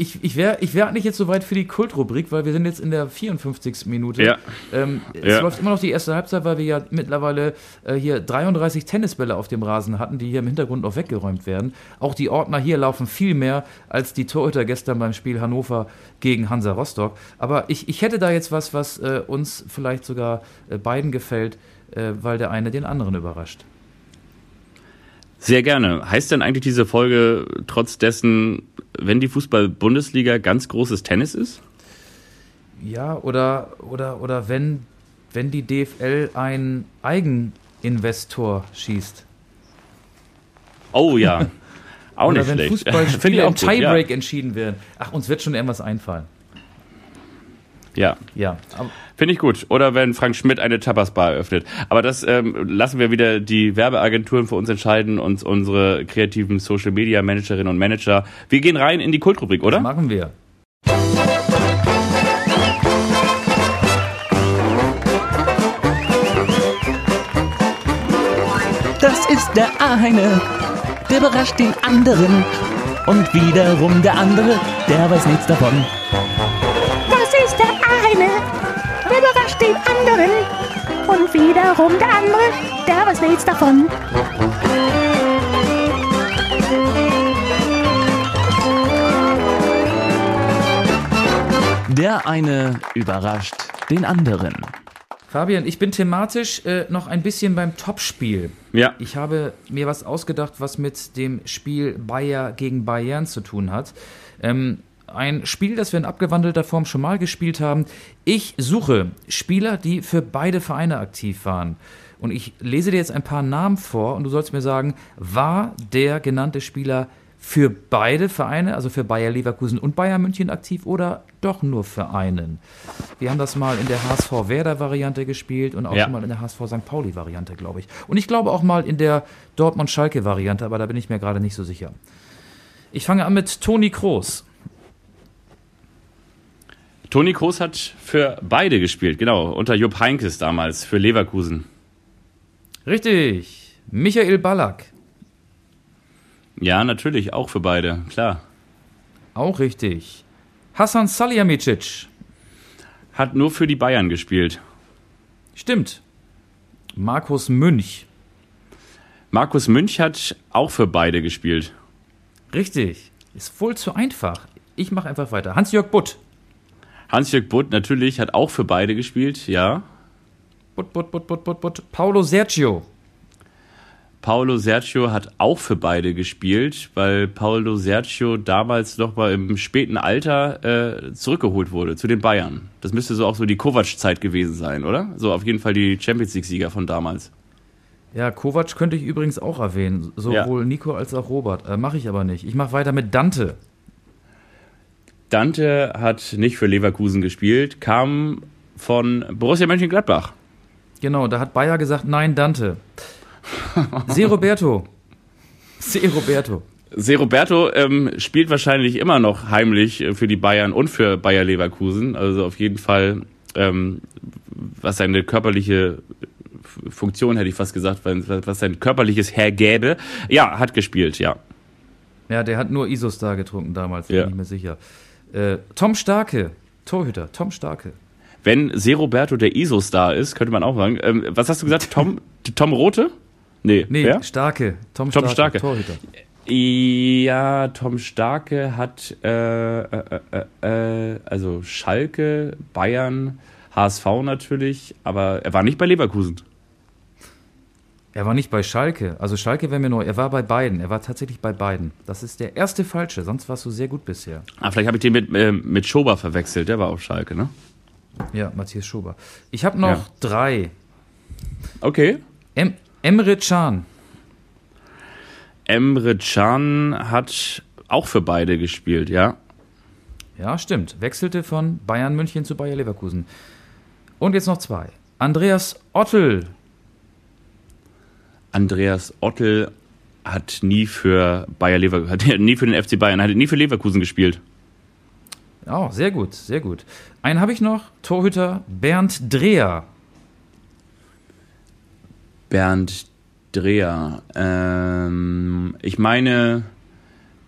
Speaker 2: ich, ich wäre ich wär eigentlich jetzt soweit für die Kultrubrik, weil wir sind jetzt in der 54. Minute.
Speaker 3: Ja.
Speaker 2: Ähm, es
Speaker 3: Ja.
Speaker 2: läuft immer noch die erste Halbzeit, weil wir ja mittlerweile äh, hier 33 Tennisbälle auf dem Rasen hatten, die hier im Hintergrund noch weggeräumt werden. Auch die Ordner hier laufen viel mehr als die Torhüter gestern beim Spiel Hannover gegen Hansa Rostock. Aber ich, ich hätte da jetzt was, was äh, uns vielleicht sogar äh, beiden gefällt, äh, weil der eine den anderen überrascht.
Speaker 3: Sehr gerne. Heißt denn eigentlich diese Folge trotz dessen, wenn die Fußball-Bundesliga ganz großes Tennis ist?
Speaker 2: Ja, oder, oder, oder wenn, wenn die DFL einen Eigeninvestor schießt.
Speaker 3: Oh ja. Auch
Speaker 2: oder
Speaker 3: nicht
Speaker 2: wenn
Speaker 3: schlecht.
Speaker 2: Fußballspiele im
Speaker 3: gut, ja.
Speaker 2: Tiebreak entschieden werden. Ach, uns wird schon irgendwas einfallen.
Speaker 3: Ja.
Speaker 2: Ja,
Speaker 3: Finde ich gut. Oder wenn Frank Schmidt eine Tapasbar eröffnet. Aber das ähm, lassen wir wieder die Werbeagenturen für uns entscheiden und unsere kreativen Social Media Managerinnen und Manager. Wir gehen rein in die Kultrubrik, oder?
Speaker 2: machen wir.
Speaker 1: Das ist der eine, der überrascht den anderen. Und wiederum der andere, der weiß nichts davon.
Speaker 4: Den anderen. Und wiederum der andere, der weiß nichts davon.
Speaker 1: Der eine überrascht den anderen.
Speaker 2: Fabian, ich bin thematisch äh, noch ein bisschen beim Topspiel.
Speaker 3: Ja.
Speaker 2: Ich habe mir was ausgedacht, was mit dem Spiel Bayer gegen Bayern zu tun hat. Ähm, ein Spiel, das wir in abgewandelter Form schon mal gespielt haben. Ich suche Spieler, die für beide Vereine aktiv waren. Und ich lese dir jetzt ein paar Namen vor und du sollst mir sagen, war der genannte Spieler für beide Vereine, also für Bayer Leverkusen und Bayern München aktiv oder doch nur für einen? Wir haben das mal in der HSV Werder Variante gespielt und auch
Speaker 3: Ja.
Speaker 2: schon mal in der HSV St. Pauli Variante, glaube ich. Und ich glaube auch mal in der Dortmund Schalke Variante, aber da bin ich mir gerade nicht so sicher. Ich fange an mit Toni Kroos.
Speaker 3: Toni Kroos hat für beide gespielt, genau. Unter Jupp Heynckes damals, für Leverkusen.
Speaker 2: Richtig. Michael Ballack.
Speaker 3: Ja, natürlich, auch für beide, klar.
Speaker 2: Auch richtig. Hassan Salihamidzic.
Speaker 3: Hat nur für die Bayern gespielt.
Speaker 2: Stimmt. Markus Münch.
Speaker 3: Markus Münch hat auch für beide gespielt.
Speaker 2: Richtig. Ist wohl zu einfach. Ich mache einfach weiter. Hans-Jörg Butt.
Speaker 3: Hans-Jörg Butt natürlich hat auch für beide gespielt, ja.
Speaker 2: Butt, Butt, Butt, Butt, Butt, Butt. Paulo Sergio.
Speaker 3: Paulo Sergio hat auch für beide gespielt, weil Paulo Sergio damals noch mal im späten Alter äh, zurückgeholt wurde zu den Bayern. Das müsste so auch so die Kovac-Zeit gewesen sein, oder? So auf jeden Fall die Champions League-Sieger von damals.
Speaker 2: Ja, Kovac könnte ich übrigens auch erwähnen. Sowohl Nico als auch Robert. Äh, mache ich aber nicht. Ich mache weiter mit Dante.
Speaker 3: Dante hat nicht für Leverkusen gespielt, kam von Borussia Mönchengladbach.
Speaker 2: Genau, da hat Bayer gesagt, nein, Dante. Se Roberto. Se Roberto.
Speaker 3: Se Roberto ähm, spielt wahrscheinlich immer noch heimlich äh, für die Bayern und für Bayer Leverkusen. Also auf jeden Fall, ähm, was seine körperliche F- Funktion, hätte ich fast gesagt, was sein körperliches hergäbe. Ja, hat gespielt, ja.
Speaker 2: Ja, der hat nur Isostar getrunken damals, bin
Speaker 3: Ja.
Speaker 2: ich mir sicher. Äh, Tom Starke. Torhüter, Tom Starke.
Speaker 3: Wenn Se Roberto der ISO-Star ist, könnte man auch sagen. Ähm, was hast du gesagt? Tom, Tom Rote? Nee,
Speaker 2: Nee,
Speaker 3: wer?
Speaker 2: Starke. Tom,
Speaker 3: Tom
Speaker 2: Starke,
Speaker 3: Starke.
Speaker 2: Torhüter.
Speaker 3: Ja, Tom Starke hat äh, äh, äh, äh, also Schalke, Bayern, HSV natürlich, aber er war nicht bei Leverkusen.
Speaker 2: Er war nicht bei Schalke. Also Schalke wäre mir neu. Er war bei beiden. Er war tatsächlich bei beiden. Das ist der erste Falsche. Sonst warst du sehr gut bisher.
Speaker 3: Ah, vielleicht habe ich den mit, äh, mit Schober verwechselt, der war auf Schalke, ne?
Speaker 2: Ja, Matthias Schober. Ich habe noch
Speaker 3: Ja.
Speaker 2: drei.
Speaker 3: Okay.
Speaker 2: Em Emre Can.
Speaker 3: Emre Can hat auch für beide gespielt, ja.
Speaker 2: Ja, stimmt. Wechselte von Bayern München zu Bayer Leverkusen. Und jetzt noch zwei. Andreas Ottel.
Speaker 3: Andreas Ottel hat nie für Bayer Leverkusen, hat nie für den FC Bayern, hat nie für Leverkusen gespielt.
Speaker 2: Oh, sehr gut, sehr gut. Einen habe ich noch. Torhüter Bernd Dreher.
Speaker 3: Bernd Dreher. Ähm, ich meine,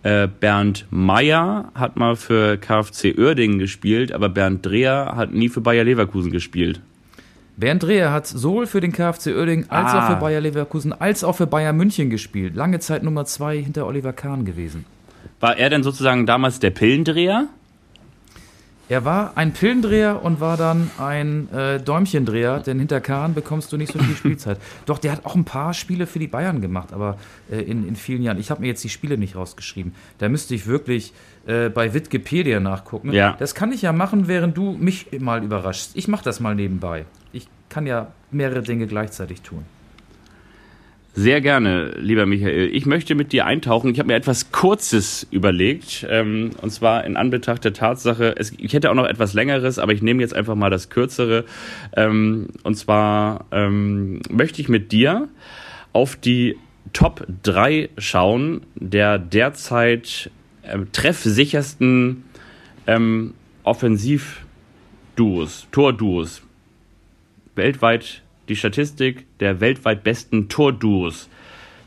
Speaker 3: Äh, Bernd Meyer hat mal für KfC Uerdingen gespielt, aber Bernd Dreher hat nie für Bayer Leverkusen gespielt.
Speaker 2: Bernd Dreher hat sowohl für den KfC Uerdingen als
Speaker 3: Ah.
Speaker 2: auch für Bayer Leverkusen als auch für Bayern München gespielt. Lange Zeit Nummer zwei hinter Oliver Kahn gewesen.
Speaker 3: War er denn sozusagen damals der Pillendreher?
Speaker 2: Er war ein Pillendreher und war dann ein äh, Däumchendreher, denn hinter Kahn bekommst du nicht so viel Spielzeit. Doch, der hat auch ein paar Spiele für die Bayern gemacht, aber äh, in, in vielen Jahren. Ich habe mir jetzt die Spiele nicht rausgeschrieben. Da müsste ich wirklich äh, bei Wikipedia nachgucken.
Speaker 3: Ja.
Speaker 2: Das kann ich ja machen, während du mich mal überraschst. Ich mache das mal nebenbei. Ich kann ja mehrere Dinge gleichzeitig tun.
Speaker 3: Sehr gerne, lieber Michael. Ich möchte mit dir eintauchen. Ich habe mir etwas Kurzes überlegt. Ähm, und zwar in Anbetracht der Tatsache, es, ich hätte auch noch etwas Längeres, aber ich nehme jetzt einfach mal das Kürzere. Ähm, und zwar ähm, möchte ich mit dir auf die Top 3 schauen der derzeit ähm, treffsichersten ähm, Offensivduos, Torduos. Weltweit die Statistik der weltweit besten Torduos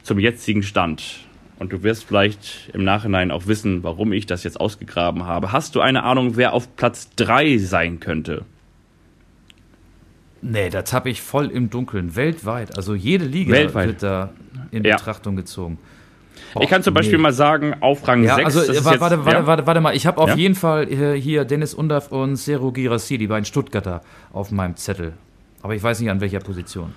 Speaker 3: zum jetzigen Stand. Und du wirst vielleicht im Nachhinein auch wissen, warum ich das jetzt ausgegraben habe. Hast du eine Ahnung, wer auf Platz 3 sein könnte?
Speaker 2: Nee, da tappe ich voll im Dunkeln. Weltweit. Also jede Liga
Speaker 3: Weltweit.
Speaker 2: wird da in
Speaker 3: Ja.
Speaker 2: Betrachtung gezogen.
Speaker 3: ich kann zum Beispiel
Speaker 2: nee.
Speaker 3: mal sagen, auf Rang
Speaker 2: Ja,
Speaker 3: 6.
Speaker 2: also
Speaker 3: das ist
Speaker 2: wa-
Speaker 3: jetzt,
Speaker 2: warte, warte,
Speaker 3: ja?
Speaker 2: warte, warte mal. Ich habe auf
Speaker 3: Ja?
Speaker 2: jeden Fall äh, hier Dennis Undaff und Seru Girassi, die beiden Stuttgarter, auf meinem Zettel. Aber ich weiß nicht an welcher Position.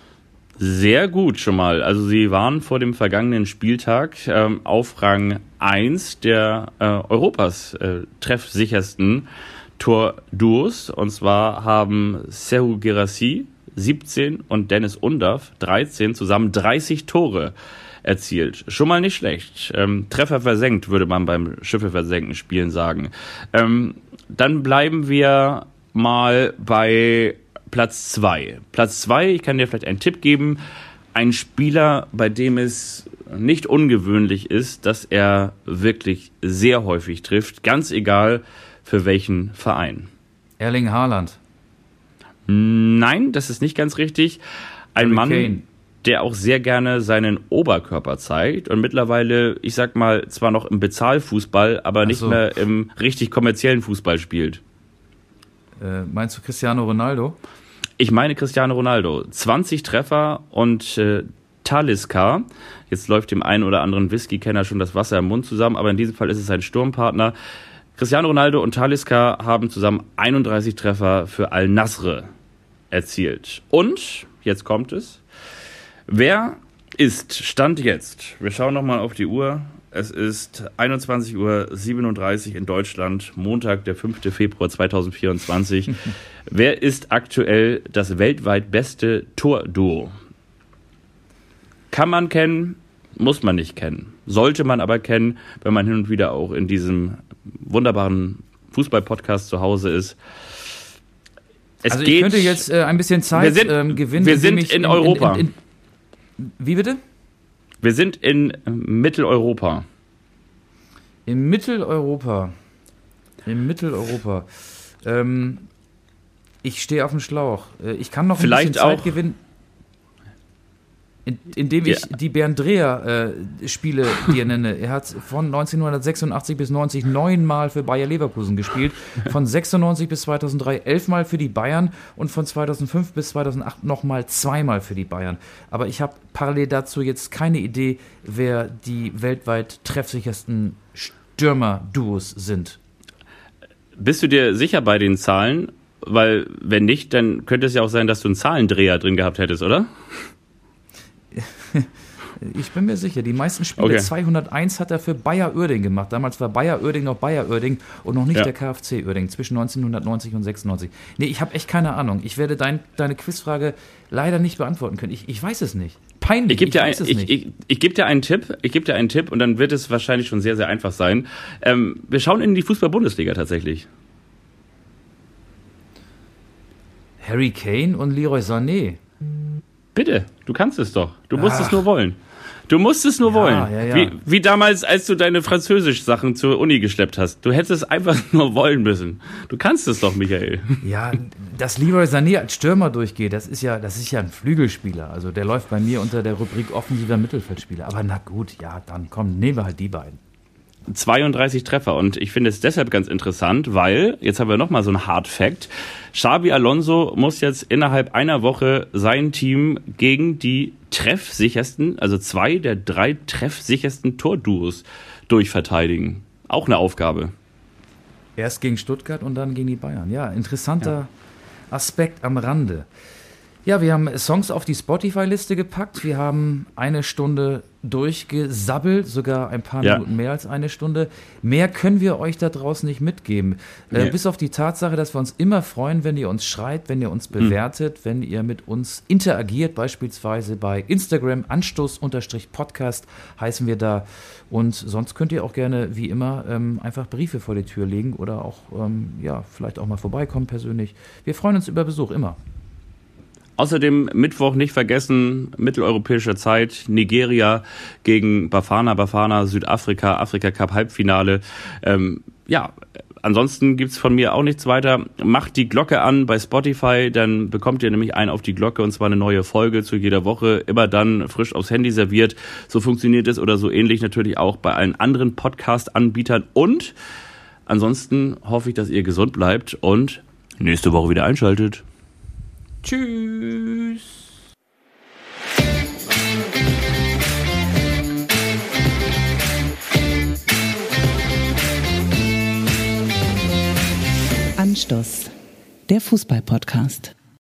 Speaker 3: Sehr gut schon mal. Also sie waren vor dem vergangenen Spieltag ähm, auf Rang 1 der äh, Europas äh, treffsichersten Torduos. Und zwar haben Sehu Gerassi 17 und Dennis Undaff 13 zusammen 30 Tore erzielt. Schon mal nicht schlecht. Ähm, Treffer versenkt, würde man beim Schiffe versenken spielen sagen. Ähm, dann bleiben wir mal bei Platz 2. Platz 2, ich kann dir vielleicht einen Tipp geben. Ein Spieler, bei dem es nicht ungewöhnlich ist, dass er wirklich sehr häufig trifft, ganz egal für welchen Verein.
Speaker 2: Erling Haaland.
Speaker 3: Nein, das ist nicht ganz richtig. Ein
Speaker 2: Harry
Speaker 3: Mann,
Speaker 2: Kane.
Speaker 3: der auch sehr gerne seinen Oberkörper zeigt und mittlerweile, ich sag mal, zwar noch im Bezahlfußball, aber nicht
Speaker 2: so.
Speaker 3: mehr im richtig kommerziellen Fußball spielt.
Speaker 2: Äh, meinst du Cristiano Ronaldo?
Speaker 3: Ich meine Cristiano Ronaldo. 20 Treffer und äh, Taliska. Jetzt läuft dem einen oder anderen Whisky-Kenner schon das Wasser im Mund zusammen, aber in diesem Fall ist es ein Sturmpartner. Cristiano Ronaldo und Taliska haben zusammen 31 Treffer für Al-Nasr erzielt. Und, jetzt kommt es, wer ist, Stand jetzt, wir schauen nochmal auf die Uhr, es ist 21.37 Uhr in Deutschland, Montag, der 5. Februar 2024. wer ist aktuell das weltweit beste Torduo? Kann man kennen, muss man nicht kennen. Sollte man aber kennen, wenn man hin und wieder auch in diesem wunderbaren Fußball-Podcast zu Hause ist. Es
Speaker 2: also ich könnte jetzt äh, ein bisschen Zeit
Speaker 3: Wir sind-
Speaker 2: ähm, gewinnen.
Speaker 3: wir sind
Speaker 2: ich
Speaker 3: in Europa.
Speaker 2: in- wie bitte?
Speaker 3: Wir sind in Mitteleuropa.
Speaker 2: In Mitteleuropa. In Mitteleuropa. Ähm, ich stehe auf dem Schlauch. Äh, Ich kann noch ein
Speaker 3: Vielleicht
Speaker 2: bisschen Zeit
Speaker 3: auch-
Speaker 2: gewinnen, in, indem ich
Speaker 3: Ja.
Speaker 2: die Bernd Dreher äh, dir nenne. Er hat von 1986 bis 90 neunmal für Bayer Leverkusen gespielt, von 96 bis 2003 elfmal für die Bayern und von 2005 bis 2008 nochmal zweimal für die Bayern. Aber ich habe parallel dazu jetzt keine Idee, wer die weltweit treffsichersten Stürmer-Duos sind.
Speaker 3: Bist du dir sicher bei den Zahlen? Weil, wenn nicht, dann könnte es ja auch sein, dass du einen Zahlendreher drin gehabt hättest, oder?
Speaker 2: Ich bin mir sicher, die meisten Spiele,
Speaker 3: Okay.
Speaker 2: 201 hat er für Bayer Uerding gemacht. Damals war Bayer Uerding noch Bayer Uerding und noch nicht
Speaker 3: Ja.
Speaker 2: der KfC Uerding, zwischen 1990 und 96. Nee, ich habe echt keine Ahnung. Ich werde dein, deine Quizfrage leider nicht beantworten können. Ich, ich weiß es nicht. Peinlich,
Speaker 3: Ich gebe dir, ein, ich, ich, ich geb dir einen Tipp, ich gebe dir einen Tipp und dann wird es wahrscheinlich schon sehr, sehr einfach sein. Ähm, wir schauen in die Fußball-Bundesliga tatsächlich.
Speaker 2: Harry Kane und Leroy Sané.
Speaker 3: Bitte, du kannst es doch. Du musst
Speaker 2: Ach.
Speaker 3: es nur wollen. Du musst es nur
Speaker 2: Ja,
Speaker 3: wollen.
Speaker 2: ja, ja.
Speaker 3: Wie, wie damals, als du deine Französisch-Sachen zur Uni geschleppt hast. Du hättest es einfach nur wollen müssen. Du kannst es doch, Michael.
Speaker 2: Ja, dass Leroy Sané als Stürmer durchgeht, das ist ja, das ist ja ein Flügelspieler. Also der läuft bei mir unter der Rubrik offensiver Mittelfeldspieler. Aber na gut, ja, dann komm, nehmen wir halt die beiden.
Speaker 3: 32 Treffer. Und ich finde es deshalb ganz interessant, weil, jetzt haben wir nochmal so ein Hard Fact, Xabi Alonso muss jetzt innerhalb einer Woche sein Team gegen die treffsichersten, also zwei der drei treffsichersten Torduos durchverteidigen. Auch eine Aufgabe.
Speaker 2: Erst gegen Stuttgart und dann gegen die Bayern. Ja, interessanter ja. Aspekt am Rande. Ja, wir haben Songs auf die Spotify-Liste gepackt. Wir haben eine Stunde durchgesabbelt, sogar ein paar ja. Minuten mehr als eine Stunde. Mehr können wir euch da draußen nicht mitgeben. Äh, nee. Bis auf die Tatsache, dass wir uns immer freuen, wenn ihr uns schreibt, wenn ihr uns hm. bewertet, mhm. wenn ihr mit uns interagiert, beispielsweise bei Instagram, Anstoß-Podcast heißen wir da. Und sonst könnt ihr auch gerne, wie immer, ähm, einfach Briefe vor die Tür legen oder auch, ähm, ja, vielleicht auch mal vorbeikommen persönlich. Wir freuen uns über Besuch, immer.
Speaker 3: Außerdem Mittwoch nicht vergessen, mitteleuropäischer Zeit, Nigeria gegen Bafana, Bafana, Südafrika, Afrika Cup Halbfinale. Ähm, ja, ansonsten gibt's von mir auch nichts weiter. Macht die Glocke an bei Spotify, dann bekommt ihr nämlich einen auf die Glocke und zwar eine neue Folge zu jeder Woche, immer dann frisch aufs Handy serviert. So funktioniert es oder so ähnlich natürlich auch bei allen anderen Podcast-Anbietern und ansonsten hoffe ich, dass ihr gesund bleibt und nächste Woche wieder einschaltet.
Speaker 2: Tschüss.
Speaker 5: Anstoß, der Fußball-Podcast.